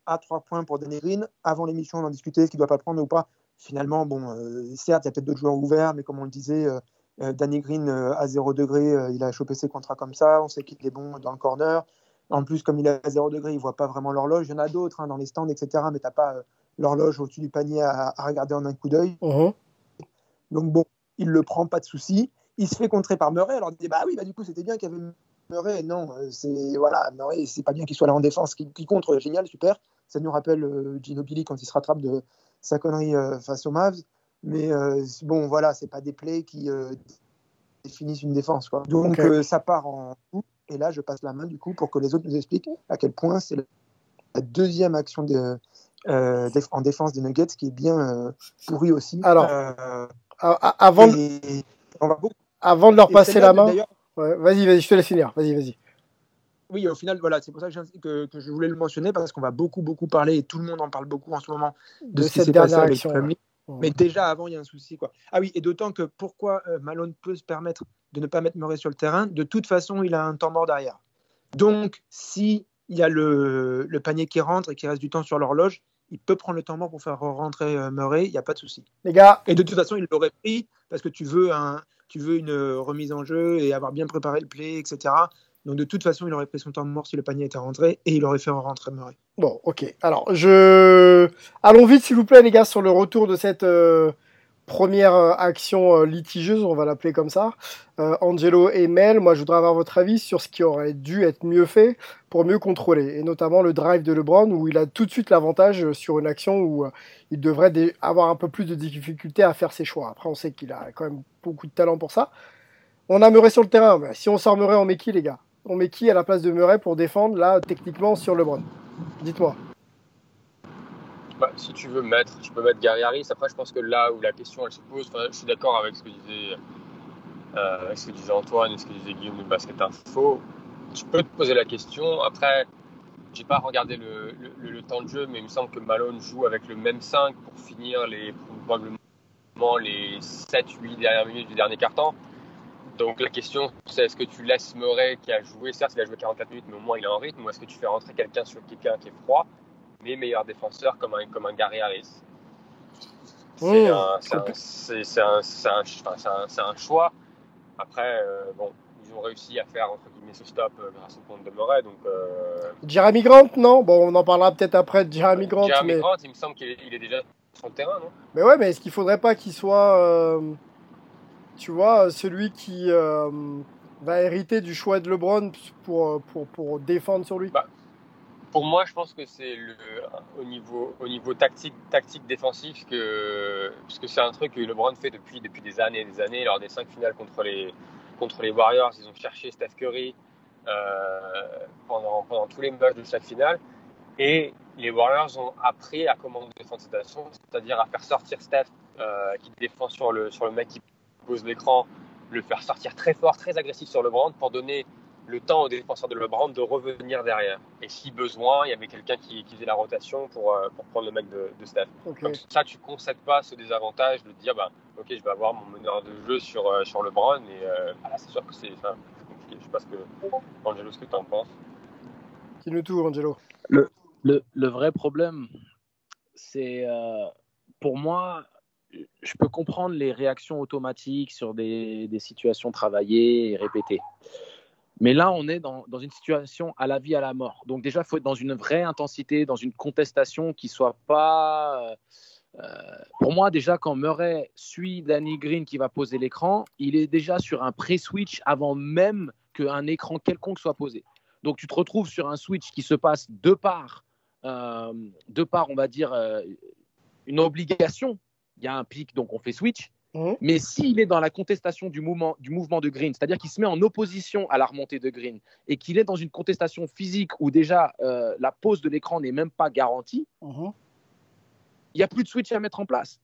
à trois points pour Danny Green. Avant l'émission, on en discutait, est-ce qu'il doit pas le prendre ou pas Finalement, bon, euh, certes, il y a peut-être d'autres joueurs ouverts, mais comme on le disait, euh, euh, Danny Green euh, à 0 degré, il a chopé ses contrats comme ça. On sait qu'il est bon dans le corner. En plus, comme il est à 0 degré, il voit pas vraiment l'horloge. Il y en a d'autres hein, dans les stands, etc. Mais tu n'as pas l'horloge au-dessus du panier à, à regarder en un coup d'œil. Mhm. Donc bon, il le prend, pas de souci. Il se fait contrer par Murray. Alors dit bah oui, bah du coup c'était bien qu'il y avait Murray. Non, euh, c'est voilà, Murray, c'est pas bien qu'il soit là en défense, qu'il qu'il contre, génial, super. Ça nous rappelle euh, Ginobili quand il se rattrape de sa connerie euh, face aux Mavs. Mais euh, bon, voilà, c'est pas des plays qui définissent une défense. Quoi. Donc ça part en. Et là, je passe la main du coup pour que les autres nous expliquent à quel point c'est la deuxième action de, euh, en défense des Nuggets qui est bien euh, pourrie aussi. Alors, Euh, Avant, de- et on va beaucoup. avant de leur passer la main. Ouais, vas-y, vas-y, je te laisse finir. Vas-y, vas-y. Oui, au final, voilà, c'est pour ça que, j'ai- que, que je voulais le mentionner parce qu'on va beaucoup, beaucoup parler et tout le monde en parle beaucoup en ce moment de, De ce cette passé dernière avec action, ouais. Mais déjà avant, il y a un souci. Quoi. Ah oui, et d'autant que pourquoi euh, Malone peut se permettre de ne pas mettre Murray sur le terrain? De toute façon, il a un temps mort derrière. Donc, si il y a le, le panier qui rentre et qui reste du temps sur l'horloge, il peut prendre le temps mort pour faire rentrer euh, Murray, il n'y a pas de souci. Les gars, Et de toute façon, il l'aurait pris parce que tu veux, un, tu veux une euh, remise en jeu et avoir bien préparé le play, etc. Donc de toute façon, il aurait pris son temps mort si le panier était rentré et il aurait fait rentrer Murray. Bon, ok. Alors, je. Allons vite, s'il vous plaît, les gars, sur le retour de cette euh, première euh, action euh, litigieuse, on va l'appeler comme ça. Euh, Angelo et Mel, moi, je voudrais avoir votre avis sur ce qui aurait dû être mieux fait pour mieux contrôler. Et notamment le drive de LeBron, où il a tout de suite l'avantage sur une action où il devrait avoir un peu plus de difficulté à faire ses choix. Après, on sait qu'il a quand même beaucoup de talent pour ça. On a Murray sur le terrain. mais si on sort Murray, on met qui, les gars? On met qui à la place de Murray pour défendre, là, techniquement, sur LeBron? Dites-moi. Si tu veux mettre, tu peux mettre Gary Harris. Après, je pense que là où la question elle se pose, je suis d'accord avec ce que disait, euh, ce que disait Antoine et ce que disait Guillaume de Basket Info. Tu peux te poser la question. Après, j'ai pas regardé le, temps de jeu, mais il me semble que Malone joue avec le même 5 pour finir les probablement les 7-8 dernières minutes du dernier quart-temps. Donc la question, c'est est-ce que tu laisses Murray qui a joué, certes il a joué 44 minutes, mais au moins il est en rythme, ou est-ce que tu fais rentrer quelqu'un sur quelqu'un qui est froid, mais meilleur défenseur comme un, comme un Gary Harris C'est un, un, choix. Après, euh, bon, ils ont réussi à faire entre guillemets ce stop euh, grâce au compte de Murray. Donc, euh... Jeremy Grant, non? Bon, on en parlera peut-être après de Jeremy Grant. Jeremy mais... Grant, il me semble qu'il est, déjà sur le terrain, non? Mais ouais, mais est-ce qu'il faudrait pas qu'il soit. Tu vois, celui qui va hériter du choix de LeBron pour, pour, pour défendre sur lui? Bah, Pour moi, je pense que c'est au niveau, au niveau tactique, tactique défensif, que, parce que c'est un truc que LeBron fait depuis, depuis des années et des années. Lors des cinq finales contre les, contre les Warriors, ils ont cherché Steph Curry euh, pendant, pendant tous les matchs de chaque finale. Et les Warriors ont appris à comment défendre cette action, c'est-à-dire à faire sortir Steph euh, qui défend sur le, sur le mec qui pose l'écran, le faire sortir très fort, très agressif sur le brand pour donner le temps aux défenseurs de LeBron de revenir derrière. Et si besoin, il y avait quelqu'un qui, qui, faisait la rotation pour, euh, pour prendre le mec de, de Steph. Okay. Comme ça, tu ne concèdes pas ce désavantage de dire, bah, ok, je vais avoir mon meneur de jeu sur, euh, sur LeBron. Et euh, bah, c'est sûr que c'est compliqué. Je sais pas ce que, Angelo, ce que tu en penses. Dis-nous tout, Angelo. Le, le, le vrai problème, c'est euh, pour moi, je peux comprendre les réactions automatiques sur des, des, situations travaillées et répétées. Mais là, on est dans, une situation à la vie, à la mort. Donc déjà, il faut être dans une vraie intensité, dans une contestation qui soit pas... Euh, pour moi, déjà, quand Murray suit Danny Green qui va poser l'écran, il est déjà sur un pré-switch avant même qu'un écran quelconque soit posé. Donc tu te retrouves sur un switch qui se passe de part, euh, de part on va dire, euh, une obligation il y a un pic, donc on fait switch. Mmh. Mais s'il est dans la contestation du mouvement, du mouvement de Green, c'est-à-dire qu'il se met en opposition à la remontée de Green et qu'il est dans une contestation physique où déjà euh, la pose de l'écran n'est même pas garantie, mmh. il n'y a plus de switch à mettre en place.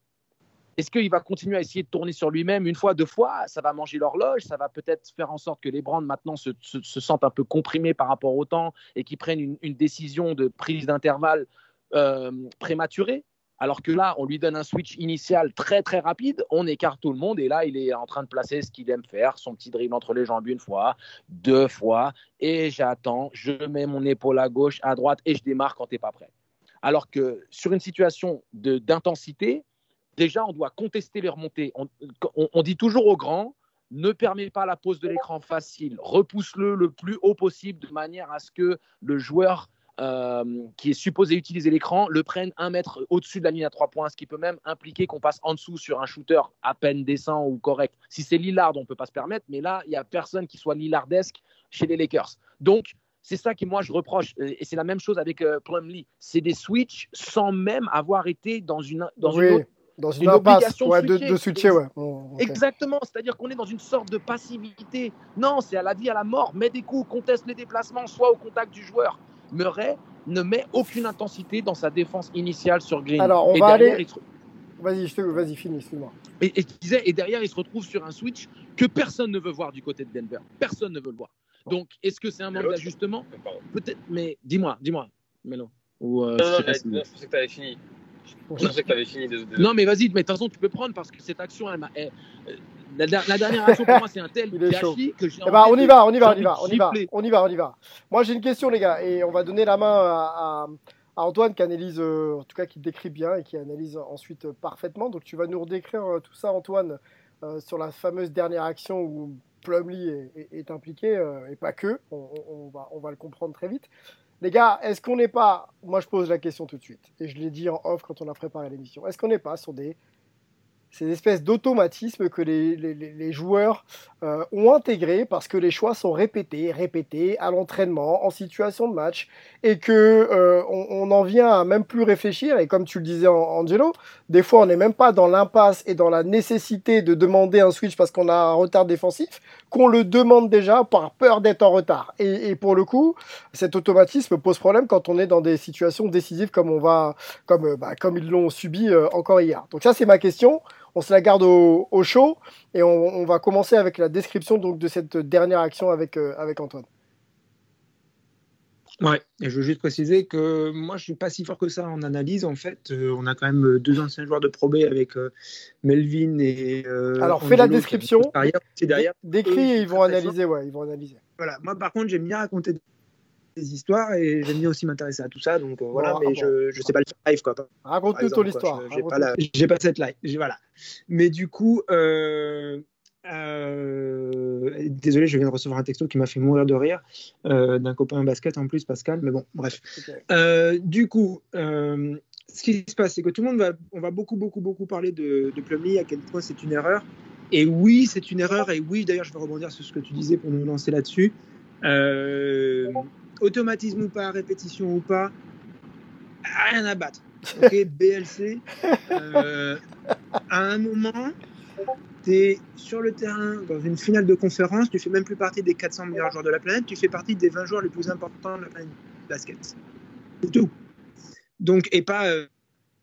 Est-ce qu'il va continuer à essayer de tourner sur lui-même une fois, deux fois? Ça va manger l'horloge, ça va peut-être faire en sorte que les brands maintenant se, se, se, sentent un peu comprimés par rapport au temps et qu'ils prennent une, une, décision de prise d'intervalle euh, prématurée. Alors que là, on lui donne un switch initial très très rapide, on écarte tout le monde et là, il est en train de placer ce qu'il aime faire, son petit dribble entre les jambes une fois, deux fois, et j'attends, je mets mon épaule à gauche, à droite et je démarre quand tu n'es pas prêt. Alors que sur une situation d'intensité, déjà, on doit contester les remontées. On, on, on dit toujours aux grands, ne permet pas la pose de l'écran facile, repousse-le le plus haut possible de manière à ce que le joueur euh, qui est supposé utiliser l'écran le prenne un mètre au-dessus de la ligne à trois points, ce qui peut même impliquer qu'on passe en dessous sur un shooter à peine décent ou correct. Si c'est Lillard, on ne peut pas se permettre, mais là, il n'y a personne qui soit Lillardesque chez les Lakers. Donc, c'est ça que moi je reproche, et c'est la même chose avec euh, Plumlee. C'est des switches sans même avoir été dans une, dans oui. une autre dans une, une obligation ouais, de, de. Ouais. Oh, okay. Exactement, c'est-à-dire qu'on est dans une sorte de passivité. Non, c'est à la vie, à la mort. Mets des coups, conteste les déplacements, soit au contact du joueur. Murray ne met aucune intensité dans sa défense initiale sur Green. Alors, on et va derrière, aller. Se... Vas-y, je te... vas-y, finis, excuse-moi. Et, et, et, derrière, il se retrouve sur un switch que personne ne veut voir du côté de Denver. Personne ne veut le voir. Donc, est-ce que c'est un manque d'ajustement? Peut-être, mais dis-moi, dis-moi, Melo. Ou, euh, non, non, non, je pensais que tu avais fini. Je pensais que tu avais fini. De, de... Non, mais vas-y, mais de toute façon, tu peux prendre parce que cette action, elle m'a. Elle, la, la, dernière action pour moi, c'est un tel gâchis que j'ai. Eh ben, on y va, on y va, on y va, on y va, on y va, on y va. Moi, j'ai une question, les gars, et on va donner la main à, à, à Antoine qui analyse, euh, en tout cas, qui décrit bien et qui analyse ensuite euh, parfaitement. Donc, tu vas nous redécrire euh, tout ça, Antoine, euh, sur la fameuse dernière action où Plumlee est, est, est impliqué, et pas que. On, on, va, on va le comprendre très vite. Les gars, est-ce qu'on n'est pas, moi je pose la question tout de suite, et je l'ai dit en off quand on a préparé l'émission, est-ce qu'on n'est pas sur des ces espèces d'automatismes que les, joueurs euh, ont intégrés parce que les choix sont répétés, répétés à l'entraînement, en situation de match, et que euh, on, en vient à même plus réfléchir. Et comme tu le disais, Angelo, des fois on n'est même pas dans l'impasse et dans la nécessité de demander un switch parce qu'on a un retard défensif, qu'on le demande déjà par peur d'être en retard. Et, et, pour le coup, cet automatisme pose problème quand on est dans des situations décisives comme on va, comme, euh, bah, comme ils l'ont subi euh, encore hier. Donc ça, c'est ma question. On se la garde au, au chaud et on, on, va commencer avec la description donc de cette dernière action avec, euh, avec Antoine. Ouais, et je veux juste préciser que moi je suis pas si fort que ça en analyse. En fait, euh, on a quand même deux anciens joueurs de Pro B avec euh, Melvin et. Euh, Alors fais la description. Derrière, derrière. Décrit et ils vont analyser, ouais, ils vont analyser. Voilà, moi par contre j'aime bien raconter des histoires et j'aime bien aussi m'intéresser à tout ça. Donc voilà, mais je je sais pas le faire live quoi. Raconte-nous ton histoire. J'ai pas, la... pas cette live. Voilà. Mais du coup. Euh, désolé, je viens de recevoir un texto qui m'a fait mourir de rire euh, d'un copain basket en plus, Pascal. Mais bon, bref. Okay. Euh, du coup, euh, ce qui se passe, c'est que tout le monde va, on va beaucoup, beaucoup, beaucoup parler de, de Plumlee, à quel point c'est une erreur. Et oui, c'est une erreur. Et oui, d'ailleurs, je vais rebondir sur ce que tu disais pour nous lancer là-dessus. Automatisme ou pas, répétition ou pas, rien à battre. Ok, BLC. à un moment, tu es sur le terrain dans une finale de conférence, tu fais même plus partie des 400 meilleurs joueurs de la planète, tu fais partie des 20 joueurs les plus importants de la planète basket. C'est tout. Donc, et pas. Euh,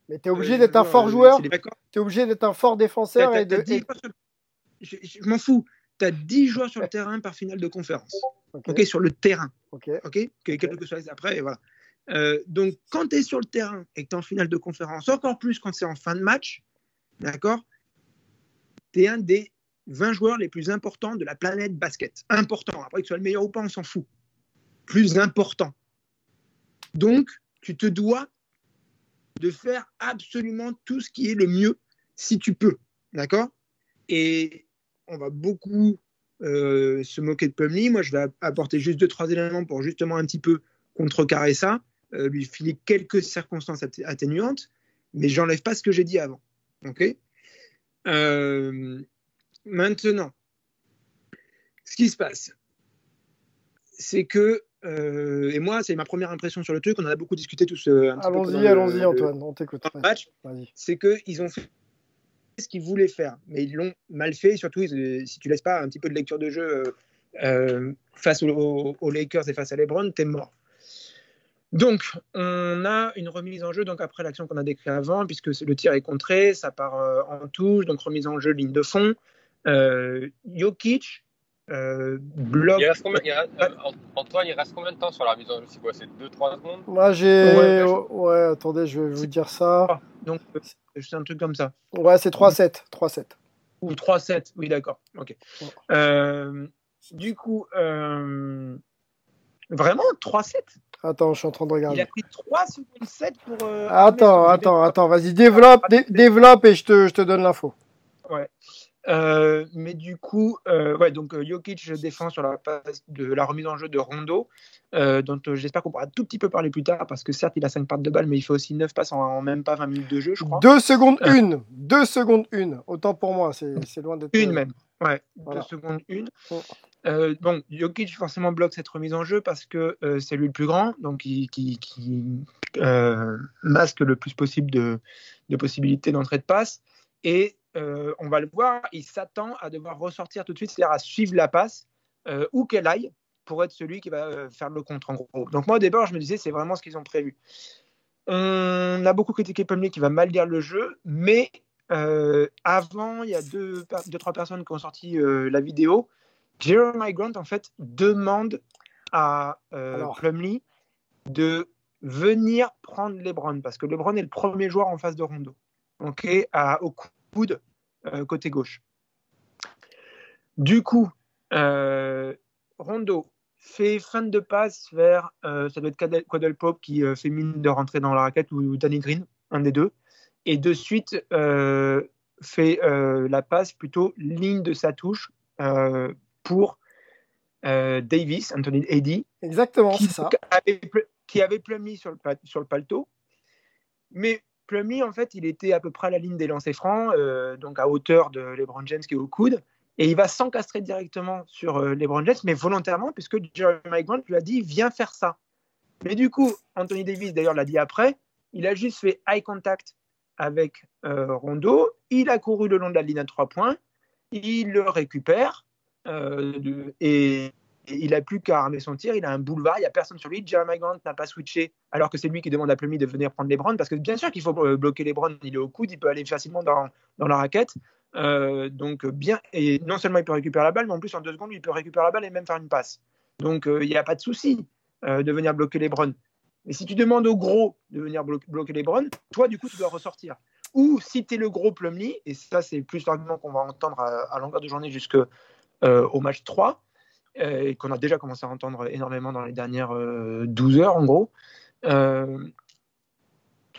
Mais tu es obligé euh, d'être un fort joueur, tu es obligé d'être un fort défenseur. et de... Sur... Je, je m'en fous. Tu as 10 joueurs sur le terrain par finale de conférence. Ok, okay sur le terrain. Ok. Quel que soit les après, et voilà. Euh, donc, quand tu es sur le terrain et que tu es en finale de conférence, encore plus quand c'est en fin de match, d'accord tu es un des 20 joueurs les plus importants de la planète basket. Important. Après que tu sois le meilleur ou pas, on s'en fout. Plus important. Donc, tu te dois de faire absolument tout ce qui est le mieux si tu peux. D'accord? Et on va beaucoup euh, se moquer de Plumlee. Moi, je vais apporter juste deux, trois éléments pour justement un petit peu contrecarrer ça, euh, lui filer quelques circonstances atténuantes, mais j'enlève pas ce que j'ai dit avant. OK? Euh, maintenant, ce qui se passe, c'est que, et moi, c'est ma première impression sur le truc, on en a beaucoup discuté tous. Allons-y, allons-y, Antoine, on t'écoute. c'est qu'ils ont fait ce qu'ils voulaient faire, mais ils l'ont mal fait, surtout si tu laisses pas un petit peu de lecture de jeu euh, face aux, aux, Lakers et face à LeBron, t'es mort. Donc, on a une remise en jeu donc après l'action qu'on a décrite avant, puisque le tir est contré, ça part euh, en touche, donc remise en jeu, ligne de fond. Euh, Jokic euh, bloque. Il reste combien, il reste, euh, Antoine, il reste combien de temps sur la remise en jeu C'est quoi C'est 2-3 secondes? Moi, j'ai. Ouais, ouais, attendez, je vais vous dire ça. Donc, c'est un truc comme ça. Ouais, c'est 3-7. 3-7. Ou 3-7, oui, d'accord. Ok. Ouais. du coup, vraiment 3-7 Attends, je suis en train de regarder. Il a pris 3 secondes 7 pour. Euh, attends, attends, attends, vas-y, développe, dé développe et je te, je te donne l'info. Ouais. Euh, mais du coup, euh, ouais, donc Jokic défend sur la passe de la remise en jeu de Rondo, euh, dont j'espère qu'on pourra un tout petit peu parler plus tard, parce que certes, il a 5 parts de balle, mais il fait aussi 9 passes en, en, même pas 20 minutes de jeu, je crois. 2 secondes 1 2 secondes 1 Autant pour moi, c'est loin d'être. Une même, ouais, 2 voilà. secondes 1 oh. Euh, bon, Jokic forcément bloque cette remise en jeu parce que euh, c'est lui le plus grand, donc il, qui, qui euh, masque le plus possible de, de possibilités d'entrée de passe. Et on va le voir, il s'attend à devoir ressortir tout de suite, c'est-à-dire à suivre la passe où qu'elle aille pour être celui qui va faire le contre en gros. Donc moi au départ, je me disais c'est vraiment ce qu'ils ont prévu. On a beaucoup critiqué Plumlee qui va mal lire le jeu, mais avant, il y a deux, deux, trois personnes qui ont sorti la vidéo Jeremy Grant, en fait, demande à euh, Plumlee de venir prendre LeBron parce que LeBron est le premier joueur en face de Rondo, ok, à, au coude euh, côté gauche. Du coup, euh, Rondo fait fin de passe vers, euh, ça doit être Quadel Pop qui euh, fait mine de rentrer dans la raquette ou Danny Green, un des deux, et de suite fait la passe plutôt ligne de sa touche pour euh, Davis, Anthony Eddy. Exactement, qui, ça. Avait, qui avait Plumlee sur le, sur le paletot. Mais Plumlee, en fait, il était à peu près à la ligne des lancers francs, euh, donc à hauteur de LeBron James qui est au coude. Et il va s'encastrer directement sur euh, LeBron James, mais volontairement, puisque Jeremy Grant lui a dit Viens faire ça. Mais du coup, Anthony Davis, d'ailleurs, l'a dit après il a juste fait eye contact avec euh, Rondo. Il a couru le long de la ligne à trois points. Il le récupère. euh, et il a plus qu'à armer son tir. Il a un boulevard, il n'y a personne sur lui. Jeremy Grant n'a pas switché, alors que c'est lui qui demande à Plumlee de venir prendre les Browns, parce que bien sûr qu'il faut euh, bloquer les Browns. Il est au coude, il peut aller facilement dans, la raquette. Euh, donc bien, et non seulement il peut récupérer la balle, mais en plus en deux secondes, il peut récupérer la balle et même faire une passe. Donc euh, il n'y a pas de souci euh, de venir bloquer les Browns. Mais si tu demandes au gros de venir blo- bloquer les Browns, toi du coup tu dois ressortir. Ou si tu es le gros Plumlee, et ça c'est plus l'argument qu'on va entendre à, à longueur de journée jusqu'au au match 3, euh, et qu'on a déjà commencé à entendre énormément dans les dernières euh, 12 heures en gros, euh,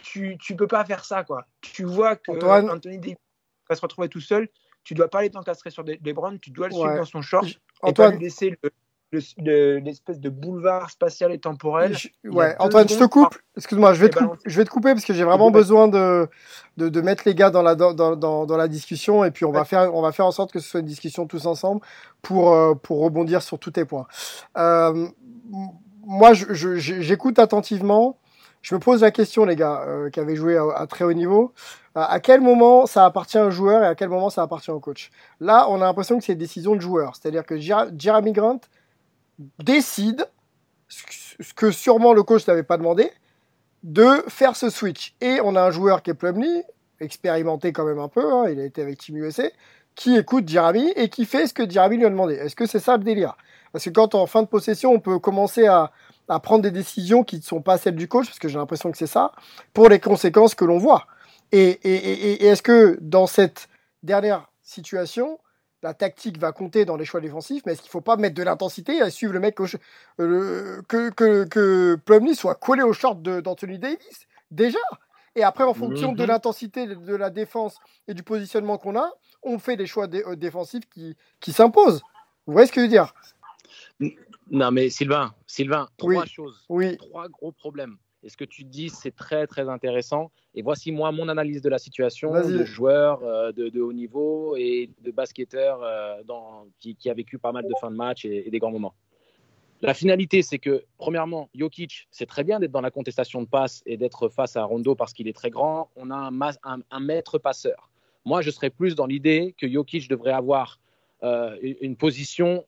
tu ne peux pas faire ça. quoi. Tu vois que Antoine Anthony Davis va se retrouver tout seul, tu dois pas aller t'encastrer sur des, des tu dois le suivre dans son short J- et pas Antoine, lui laisser le- le- le- l'espèce de boulevard spatial et temporel. je- ouais, Antoine, je te coupe. Excuse-moi, je vais, te je vais te couper parce que j'ai vraiment besoin de, de, de mettre les gars dans la, dans, dans, dans, la discussion et puis on va, faire, on va faire en sorte que ce soit une discussion tous ensemble pour, euh, pour rebondir sur tous tes points. Euh, moi, je- je- je- j'écoute attentivement. Je me pose la question, les gars, euh, qui avaient joué à, à très haut niveau. Euh, à quel moment ça appartient au joueur et à quel moment ça appartient au coach? Là, on a l'impression que c'est une décision de joueur. C'est-à-dire que Jeremy Grant décide, ce que sûrement le coach n'avait pas demandé, de faire ce switch. Et on a un joueur qui est Plumlee, expérimenté quand même un peu, hein, il a été avec Team USA, qui écoute Jeremy et qui fait ce que Jeremy lui a demandé. Est-ce que c'est ça le délire? Parce que quand en fin de possession, on peut commencer à, à prendre des décisions qui ne sont pas celles du coach, parce que j'ai l'impression que c'est ça, pour les conséquences que l'on voit. Et, et est-ce que dans cette dernière situation, la tactique va compter dans les choix défensifs, mais est-ce qu'il ne faut pas mettre de l'intensité à suivre le mec au euh, que, que, que Plumlee soit collé au short d'Anthony Davis Déjà Et après, en fonction de Mhm. l'intensité de- la défense et du positionnement qu'on a, on fait des choix dé- euh, défensifs qui, qui s'imposent. Vous voyez ce que je veux dire? Non, mais Sylvain, Sylvain, Oui. trois choses, Oui. trois gros problèmes. Et ce que tu dis, c'est très, très intéressant? Et voici, moi, mon analyse de la situation de joueur euh, de, de haut niveau et de basketteur euh, dans, qui, qui a vécu pas mal de fins de match et, et des grands moments. La finalité, c'est que, premièrement, Jokic, c'est très bien d'être dans la contestation de passe et d'être face à Rondo parce qu'il est très grand. On a un, un- un maître passeur. Moi, je serais plus dans l'idée que Jokic devrait avoir euh, une position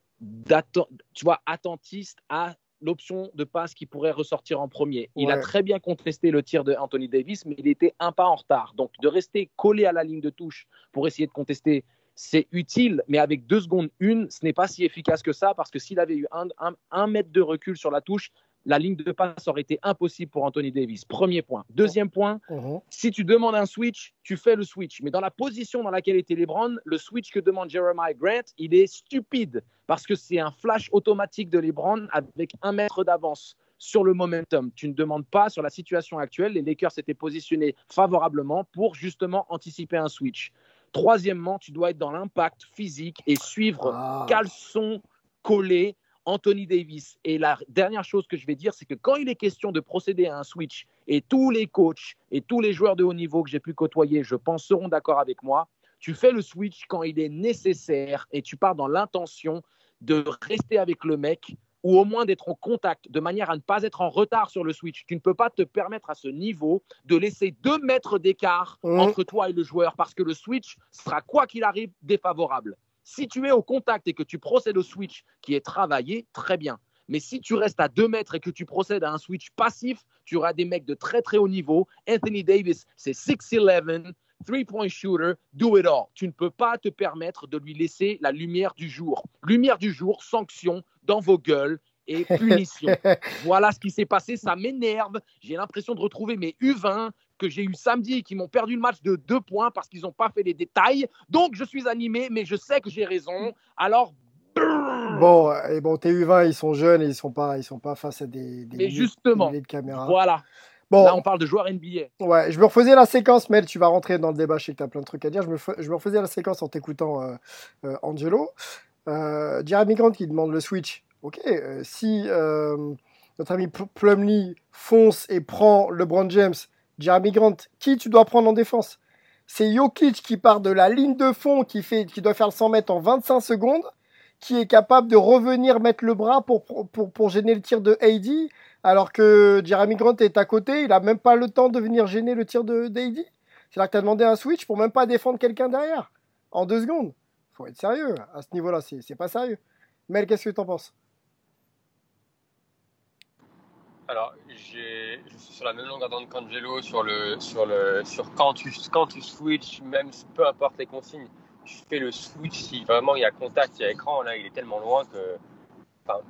tu vois, attentiste à l'option de passe qui pourrait ressortir en premier. Il a très bien contesté le tir de Anthony Davis, mais il était un pas en retard. Donc, de rester collé à la ligne de touche pour essayer de contester, c'est utile, mais avec deux secondes une, ce n'est pas si efficace que ça, parce que s'il avait eu un, un- un mètre de recul sur la touche, la ligne de passe aurait été impossible pour Anthony Davis. Premier point. Deuxième point, Mhm. si tu demandes un switch, tu fais le switch. Mais dans la position dans laquelle était LeBron, le switch que demande Jeremiah Grant, il est stupide parce que c'est un flash automatique de LeBron avec un mètre d'avance sur le momentum. Tu ne demandes pas sur la situation actuelle. Les Lakers s'étaient positionnés favorablement pour justement anticiper un switch. Troisièmement, tu dois être dans l'impact physique et suivre Ah. caleçon collé Anthony Davis. Et la dernière chose que je vais dire, c'est que quand il est question de procéder à un switch, et tous les coachs et tous les joueurs de haut niveau que j'ai pu côtoyer, je pense, seront d'accord avec moi, tu fais le switch quand il est nécessaire et tu pars dans l'intention de rester avec le mec ou au moins d'être en contact de manière à ne pas être en retard sur le switch. Tu ne peux pas te permettre à ce niveau de laisser deux mètres d'écart Mhm. entre toi et le joueur parce que le switch sera, quoi qu'il arrive, défavorable. Si tu es au contact et que tu procèdes au switch qui est travaillé, très bien. Mais si tu restes à 2 mètres et que tu procèdes à un switch passif, tu auras des mecs de très très haut niveau. Anthony Davis, c'est 6'11, three-point shooter, do it all. Tu ne peux pas te permettre de lui laisser la lumière du jour. Lumière du jour, sanction dans vos gueules et punition. voilà ce qui s'est passé, ça m'énerve. J'ai l'impression de retrouver mes U20 que j'ai eu samedi et qui m'ont perdu le match de deux points parce qu'ils n'ont pas fait les détails. Donc je suis animé, mais je sais que j'ai raison. Alors, Bon, et bon, tes U20, ils sont jeunes et ils sont pas, ils sont pas face à des, des Mais justement, des milliers de caméras. voilà. Bon, Là, on parle de joueurs NBA. ouais, je me refaisais la séquence, Mel, tu vas rentrer dans le débat, je sais que tu as plein de trucs à dire. Je me, je me refaisais la séquence en t'écoutant, euh, euh, Angelo. Euh, Jeremy Grant qui demande le switch. Ok, euh, si euh, notre ami Pl- Plumlee fonce et prend LeBron James, Jeremy Grant, qui tu dois prendre en défense? C'est Jokic qui part de la ligne de fond, qui, doit faire le 100 mètres en 25 secondes, qui est capable de revenir mettre le bras pour, gêner le tir de AD, alors que Jeremy Grant est à côté, il a même pas le temps de venir gêner le tir de d'AD. C'est là que tu as demandé un switch pour même pas défendre quelqu'un derrière, en deux secondes. faut être sérieux. À ce niveau-là, c'est pas sérieux. Mel, qu'est-ce que tu en penses? Alors, je suis sur la même longueur d'onde qu'Angelo sur, le, sur, le, sur quand, tu, quand tu switches, même peu importe les consignes, tu fais le switch si vraiment il y a contact, il y a écran. Là, il est tellement loin que. Enfin,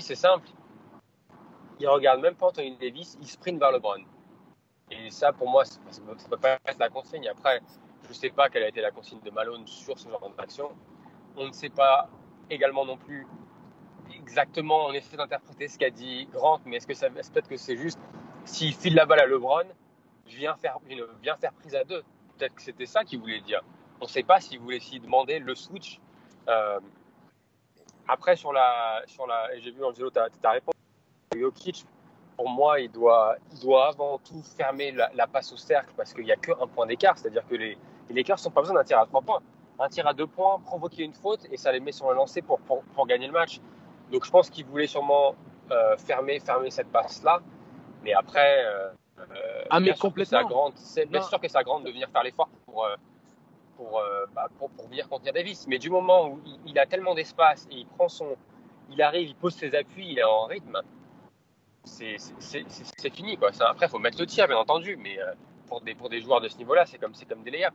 c'est simple. Il regarde même pas Anthony Davis, il sprint vers LeBron. Et ça, pour moi, ça ne peut pas être la consigne. Après, je ne sais pas quelle a été la consigne de Malone sur ce genre d'action. On ne sait pas également non plus exactement, on essaie d'interpréter ce qu'a dit Grant, mais est-ce que peut-être que c'est juste s'il file la balle à LeBron, viens faire, viens faire prise à deux. Peut-être que c'était ça qu'il voulait dire. On ne sait pas s'il voulait s'y demander le switch. Euh, après, sur la. Sur la j'ai vu, Angelo, ta, ta réponse. Jokic, pour moi, il doit, doit avant tout fermer la, passe au cercle parce qu'il n'y a qu'un point d'écart. C'est-à-dire que les, les Lakers n'ont pas besoin d'un tir à trois points. Un tir à deux points, provoquer une faute et ça les met sur le lancer pour, pour gagner le match. Donc je pense qu'il voulait sûrement euh, fermer, fermer cette passe-là. Mais après, euh, euh ah, mais complètement. grande, c'est bien sûr que ça grande de venir faire l'effort pour, euh, pour, bah, pour, pour, venir contenir Davis. Mais du moment où il, a tellement d'espace et il prend son, il arrive, il pose ses appuis, il est en rythme, c'est fini. Quoi. Après, il faut mettre le tir, bien entendu. Mais pour, des, pour des joueurs de ce niveau-là, c'est comme, comme des layups.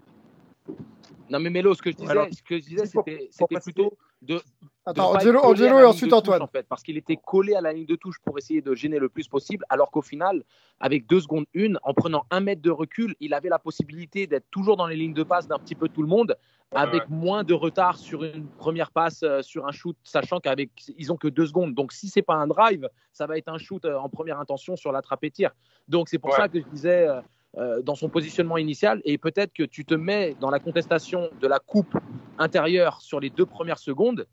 Non, mais Mélo, ce que je disais, ce que je disais c'était plutôt de. Attends, Angelo, et ensuite Antoine. en fait, parce qu'il était collé à la ligne de touche pour essayer de gêner le plus possible, alors qu'au final, avec deux secondes une, en prenant un mètre de recul, il avait la possibilité d'être toujours dans les lignes de passe d'un petit peu tout le monde, avec moins de retard sur une première passe, euh, sur un shoot, sachant qu'avec ils ont que deux secondes. Donc si c'est pas un drive, ça va être un shoot euh, en première intention sur l'attrape tir. Donc c'est pour ça que je disais. Euh, euh, dans son positionnement initial et peut-être que tu te mets dans la contestation de la coupe intérieure sur les deux premières secondes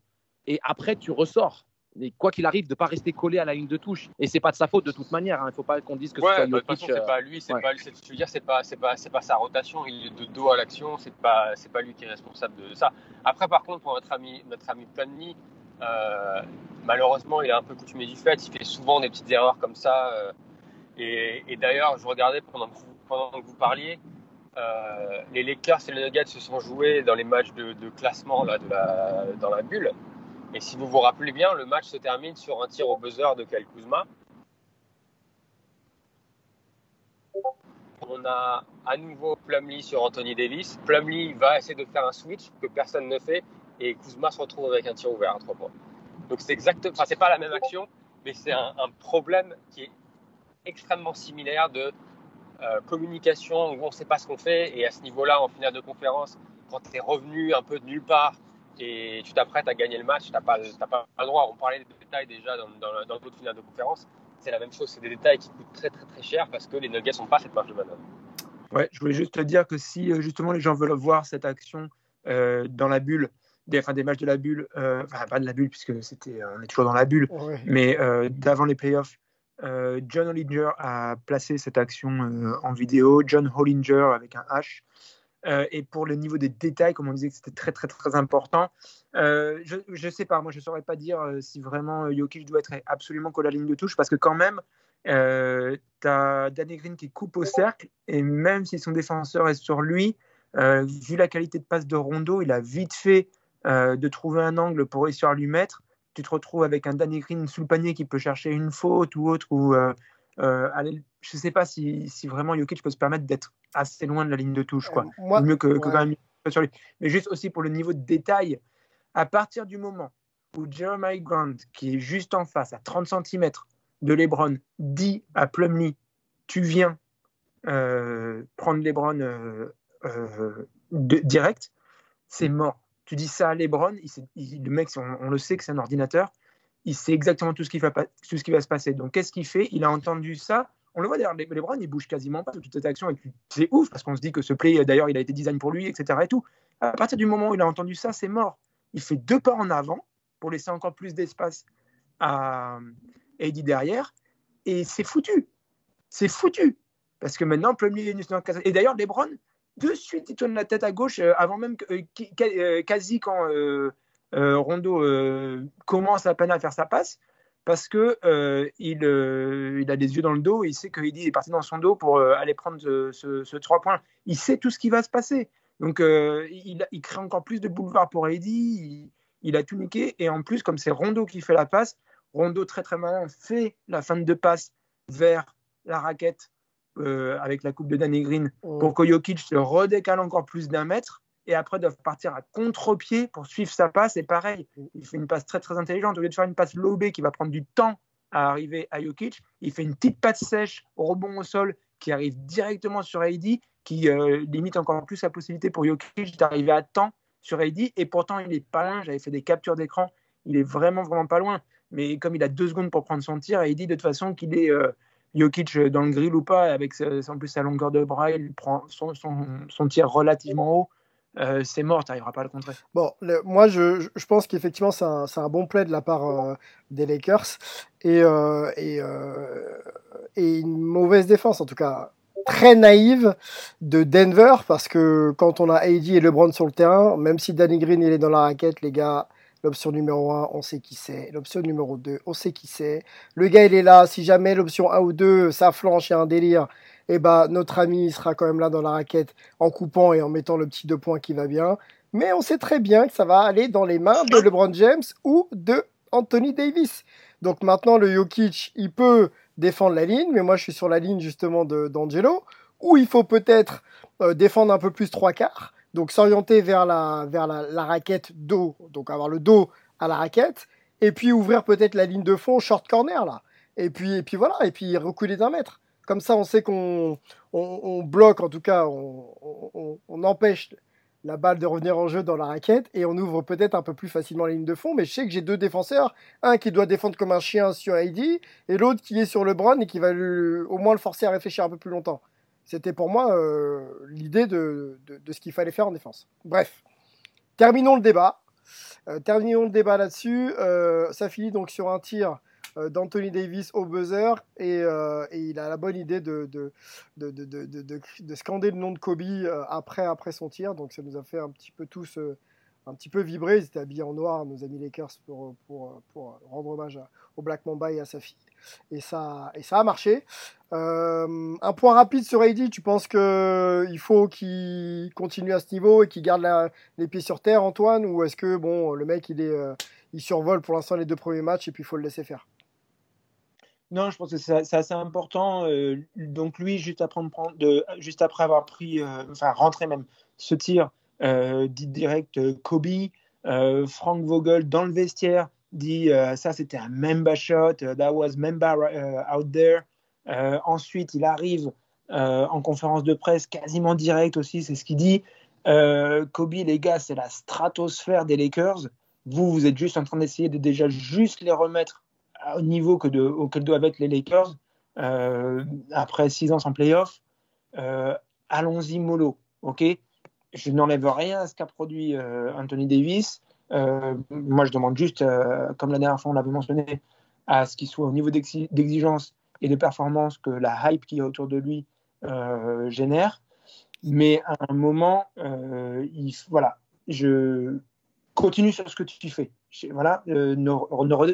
et après tu ressors. Mais quoi qu'il arrive, de ne pas rester collé à la ligne de touche. Et c'est pas de sa faute de toute manière. Hein. Il ne faut pas qu'on dise que ouais, c'est bah, de façon, c'est pas lui, c'est pas, je veux dire, c'est pas, c'est pas, c'est pas sa rotation. Il est de dos à l'action. C'est pas, c'est pas lui qui est responsable de ça. Après, par contre, pour notre ami, notre ami Planny, euh, malheureusement, il est un peu coutumé du fait. Il fait souvent des petites erreurs comme ça. Euh, et, et d'ailleurs, je regardais pendant que vous pendant que vous parliez, euh, les Lakers et les Nuggets se sont joués dans les matchs de, classement là, de la, dans la bulle. Et si vous vous rappelez bien, le match se termine sur un tir au buzzer de Kyle Kuzma. On a à nouveau Plumlee sur Anthony Davis. Plumlee va essayer de faire un switch que personne ne fait et Kuzma se retrouve avec un tir ouvert à trois points. Donc c'est exactement, enfin c'est pas la même action, mais c'est un, problème qui est extrêmement similaire de euh, communication où on ne sait pas ce qu'on fait. Et à ce niveau-là, en finale de conférence, quand tu es revenu un peu de nulle part et tu t'apprêtes à gagner le match, tu n'as pas, pas, le droit. On parlait des détails déjà dans, dans, dans d'autres finales de conférence. C'est la même chose, c'est des détails qui coûtent très très très cher parce que les Nuggets n'ont pas cette marge de manœuvre. Ouais, je voulais juste te dire que si euh, justement les gens veulent voir cette action euh, dans la bulle, des, enfin, des matchs de la bulle, enfin pas de la bulle puisque c'était, on est toujours dans la bulle, mais d'avant les playoffs, euh, John Hollinger a placé cette action euh, en vidéo. John Hollinger avec un H. Euh, et pour le niveau des détails, comme on disait que c'était très très très important, je ne sais pas, moi je ne saurais pas dire si vraiment Jokic doit être absolument collé à la ligne de touche, parce que quand même, tu as Danny Green qui coupe au cercle, et même si son défenseur est sur lui, vu la qualité de passe de Rondo, il a vite fait de trouver un angle pour réussir à lui mettre. Tu te retrouves avec un Danny Green sous le panier qui peut chercher une faute ou autre, ou euh, euh, je ne sais pas si, si, vraiment Jokic peut se permettre d'être assez loin de la ligne de touche, quoi. Euh, Mieux que, quand même sur lui. Mais juste aussi pour le niveau de détail, à partir du moment où Jeremiah Grant, qui est juste en face, à 30 cm de LeBron, dit à Plumlee Tu viens prendre LeBron direct, c'est mort tu dis ça à Lebron, il, le mec, on, le sait que c'est un ordinateur, il sait exactement tout ce qui va, tout ce qui va se passer. Donc, qu'est-ce qu'il fait? Il a entendu ça. On le voit d'ailleurs, Lebron, il bouge quasiment pas de toute cette action. C'est ouf parce qu'on se dit que ce play, d'ailleurs, il a été design pour lui, etc. Et tout. À partir du moment où il a entendu ça, c'est mort. Il fait deux pas en avant pour laisser encore plus d'espace à Eddie derrière. Et c'est foutu. C'est foutu. Parce que maintenant, premier Et d'ailleurs, Lebron, de suite, il tourne la tête à gauche euh, avant même que, euh, euh, quasi quand Rondo commence à peine à faire sa passe parce que il, il, a des yeux dans le dos, il sait que est parti dans son dos pour aller prendre ce, ce, 3 points. Il sait tout ce qui va se passer. Donc, euh, il, il, crée encore plus de boulevard pour AD. Il, il, a tout niqué. Et en plus, comme c'est Rondo qui fait la passe, Rondo, très très malin, fait la fin de passe vers la raquette euh, avec la coupe de Danny Green oh. pour que Jokic se redécale encore plus d'un mètre. Et après, doivent partir à contre-pied pour suivre sa passe. Et pareil, il fait une passe très très intelligente. Au lieu de faire une passe lobée qui va prendre du temps à arriver à Jokic, il fait une petite passe sèche au rebond au sol qui arrive directement sur AD, qui euh, limite encore plus la possibilité pour Jokic d'arriver à temps sur AD. Et pourtant, il est pas loin. J'avais fait des captures d'écran. Il est vraiment, vraiment pas loin. Mais comme il a deux secondes pour prendre son tir, AD, de toute façon, qu'il est euh, Jokic dans le grill ou pas, avec en plus sa longueur de bras, il prend son tir relativement haut. Euh, c'est mort, tu n'arriveras pas à le contrer. Bon, moi je, pense qu'effectivement c'est un, bon play de la part euh, des Lakers et, euh, et, une mauvaise défense en tout cas très naïve de Denver parce que quand on a AD et LeBron sur le terrain, même si Danny Green il est dans la raquette, les gars, l'option numéro 1, on sait qui c'est, l'option numéro 2, on sait qui c'est. Le gars il est là, si jamais l'option 1 ou 2 ça flanche, il y a un délire, eh ben, notre ami sera quand même là dans la raquette en coupant et en mettant le petit deux points qui va bien. Mais on sait très bien que ça va aller dans les mains de LeBron James ou de Anthony Davis. Donc maintenant, le Jokic, il peut défendre la ligne, mais moi je suis sur la ligne justement d'Angelo, où il faut peut-être euh, défendre un peu plus trois quarts, donc s'orienter vers la, vers la, raquette dos, donc avoir le dos à la raquette, et puis ouvrir peut-être la ligne de fond short corner là. Et puis, et puis voilà, et puis reculer d'un mètre. Comme ça, on sait qu'on on, bloque, en tout cas, on, on, empêche la balle de revenir en jeu dans la raquette et on ouvre peut-être un peu plus facilement la ligne de fond. Mais je sais que j'ai deux défenseurs, un qui doit défendre comme un chien sur Heidi et l'autre qui est sur LeBron et qui va au moins le forcer à réfléchir un peu plus longtemps. C'était pour moi euh, l'idée de, ce qu'il fallait faire en défense. Bref, terminons le débat. Euh, terminons le débat là-dessus. Euh, ça finit donc sur un tir d'Anthony Davis au buzzer et, il a la bonne idée de, de, de, de, scander le nom de Kobe après son tir. Donc ça nous a fait un petit peu tous un petit peu vibrer. Ils étaient habillés en noir, nos amis Lakers, pour, pour, pour rendre hommage au Black Mamba et à sa fille. Et ça, et ça a marché. un point rapide sur AD, tu penses qu'il faut qu'il continue à ce niveau et qu'il garde les pieds sur terre, Antoine Ou est-ce que bon, le mec, il, est, il survole pour l'instant les deux premiers matchs et puis il faut le laisser faire? Non, je pense que c'est assez important. Euh, donc lui, juste après, de, juste après avoir pris, euh, enfin rentré même ce tir, euh, dit direct Kobe, Frank Vogel dans le vestiaire dit ça c'était un Memba shot, that was Memba out there. ensuite, il arrive en conférence de presse quasiment direct aussi, c'est ce qu'il dit. Kobe, les gars, c'est la stratosphère des Lakers. Vous, vous êtes juste en train d'essayer de déjà juste les remettre au niveau que auquel doivent être les Lakers euh, après six ans sans playoff. Euh, allons-y mollo, ok? Je n'enlève rien à ce qu'a produit euh, Anthony Davis. moi, je demande juste, comme la dernière fois on l'avait mentionné, à ce qu'il soit au niveau d'exigence et de performance que la hype qui est autour de lui génère. Mais à un moment, il, voilà, je continue sur ce que tu fais voilà, euh,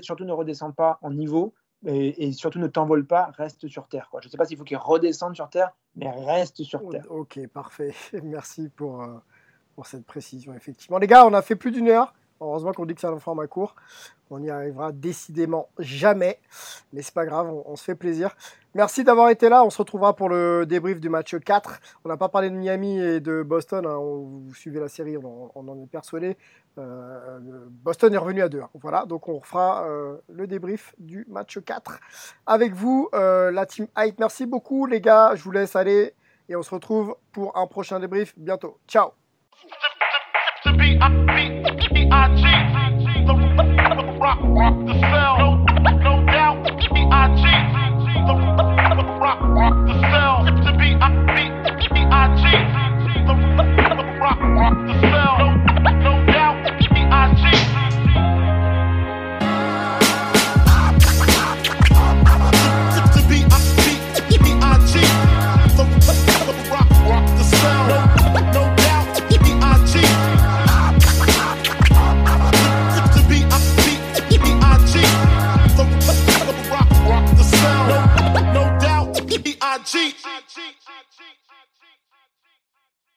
surtout ne redescends pas en niveau et, surtout ne t'envole pas, reste sur Terre. Je ne sais pas s'il faut qu'il redescende sur Terre, mais reste sur Terre. Ok, parfait. Merci pour, euh, pour cette précision, effectivement. Les gars, on a fait plus d'une heure. Heureusement qu'on dit que c'est un format court. On n'y arrivera décidément jamais. Mais c'est pas grave, on, se fait plaisir. Merci d'avoir été là. On se retrouvera pour le débrief du match 4. On n'a pas parlé de Miami et de Boston. Hein. vous suivez la série, on, en est persuadé. Euh, Boston est revenu à 2. Voilà, donc on fera euh, le débrief du match 4 avec vous, euh, la team Hype. Merci beaucoup, les gars. Je vous laisse aller et on se retrouve pour un prochain débrief bientôt. Ciao! cheat.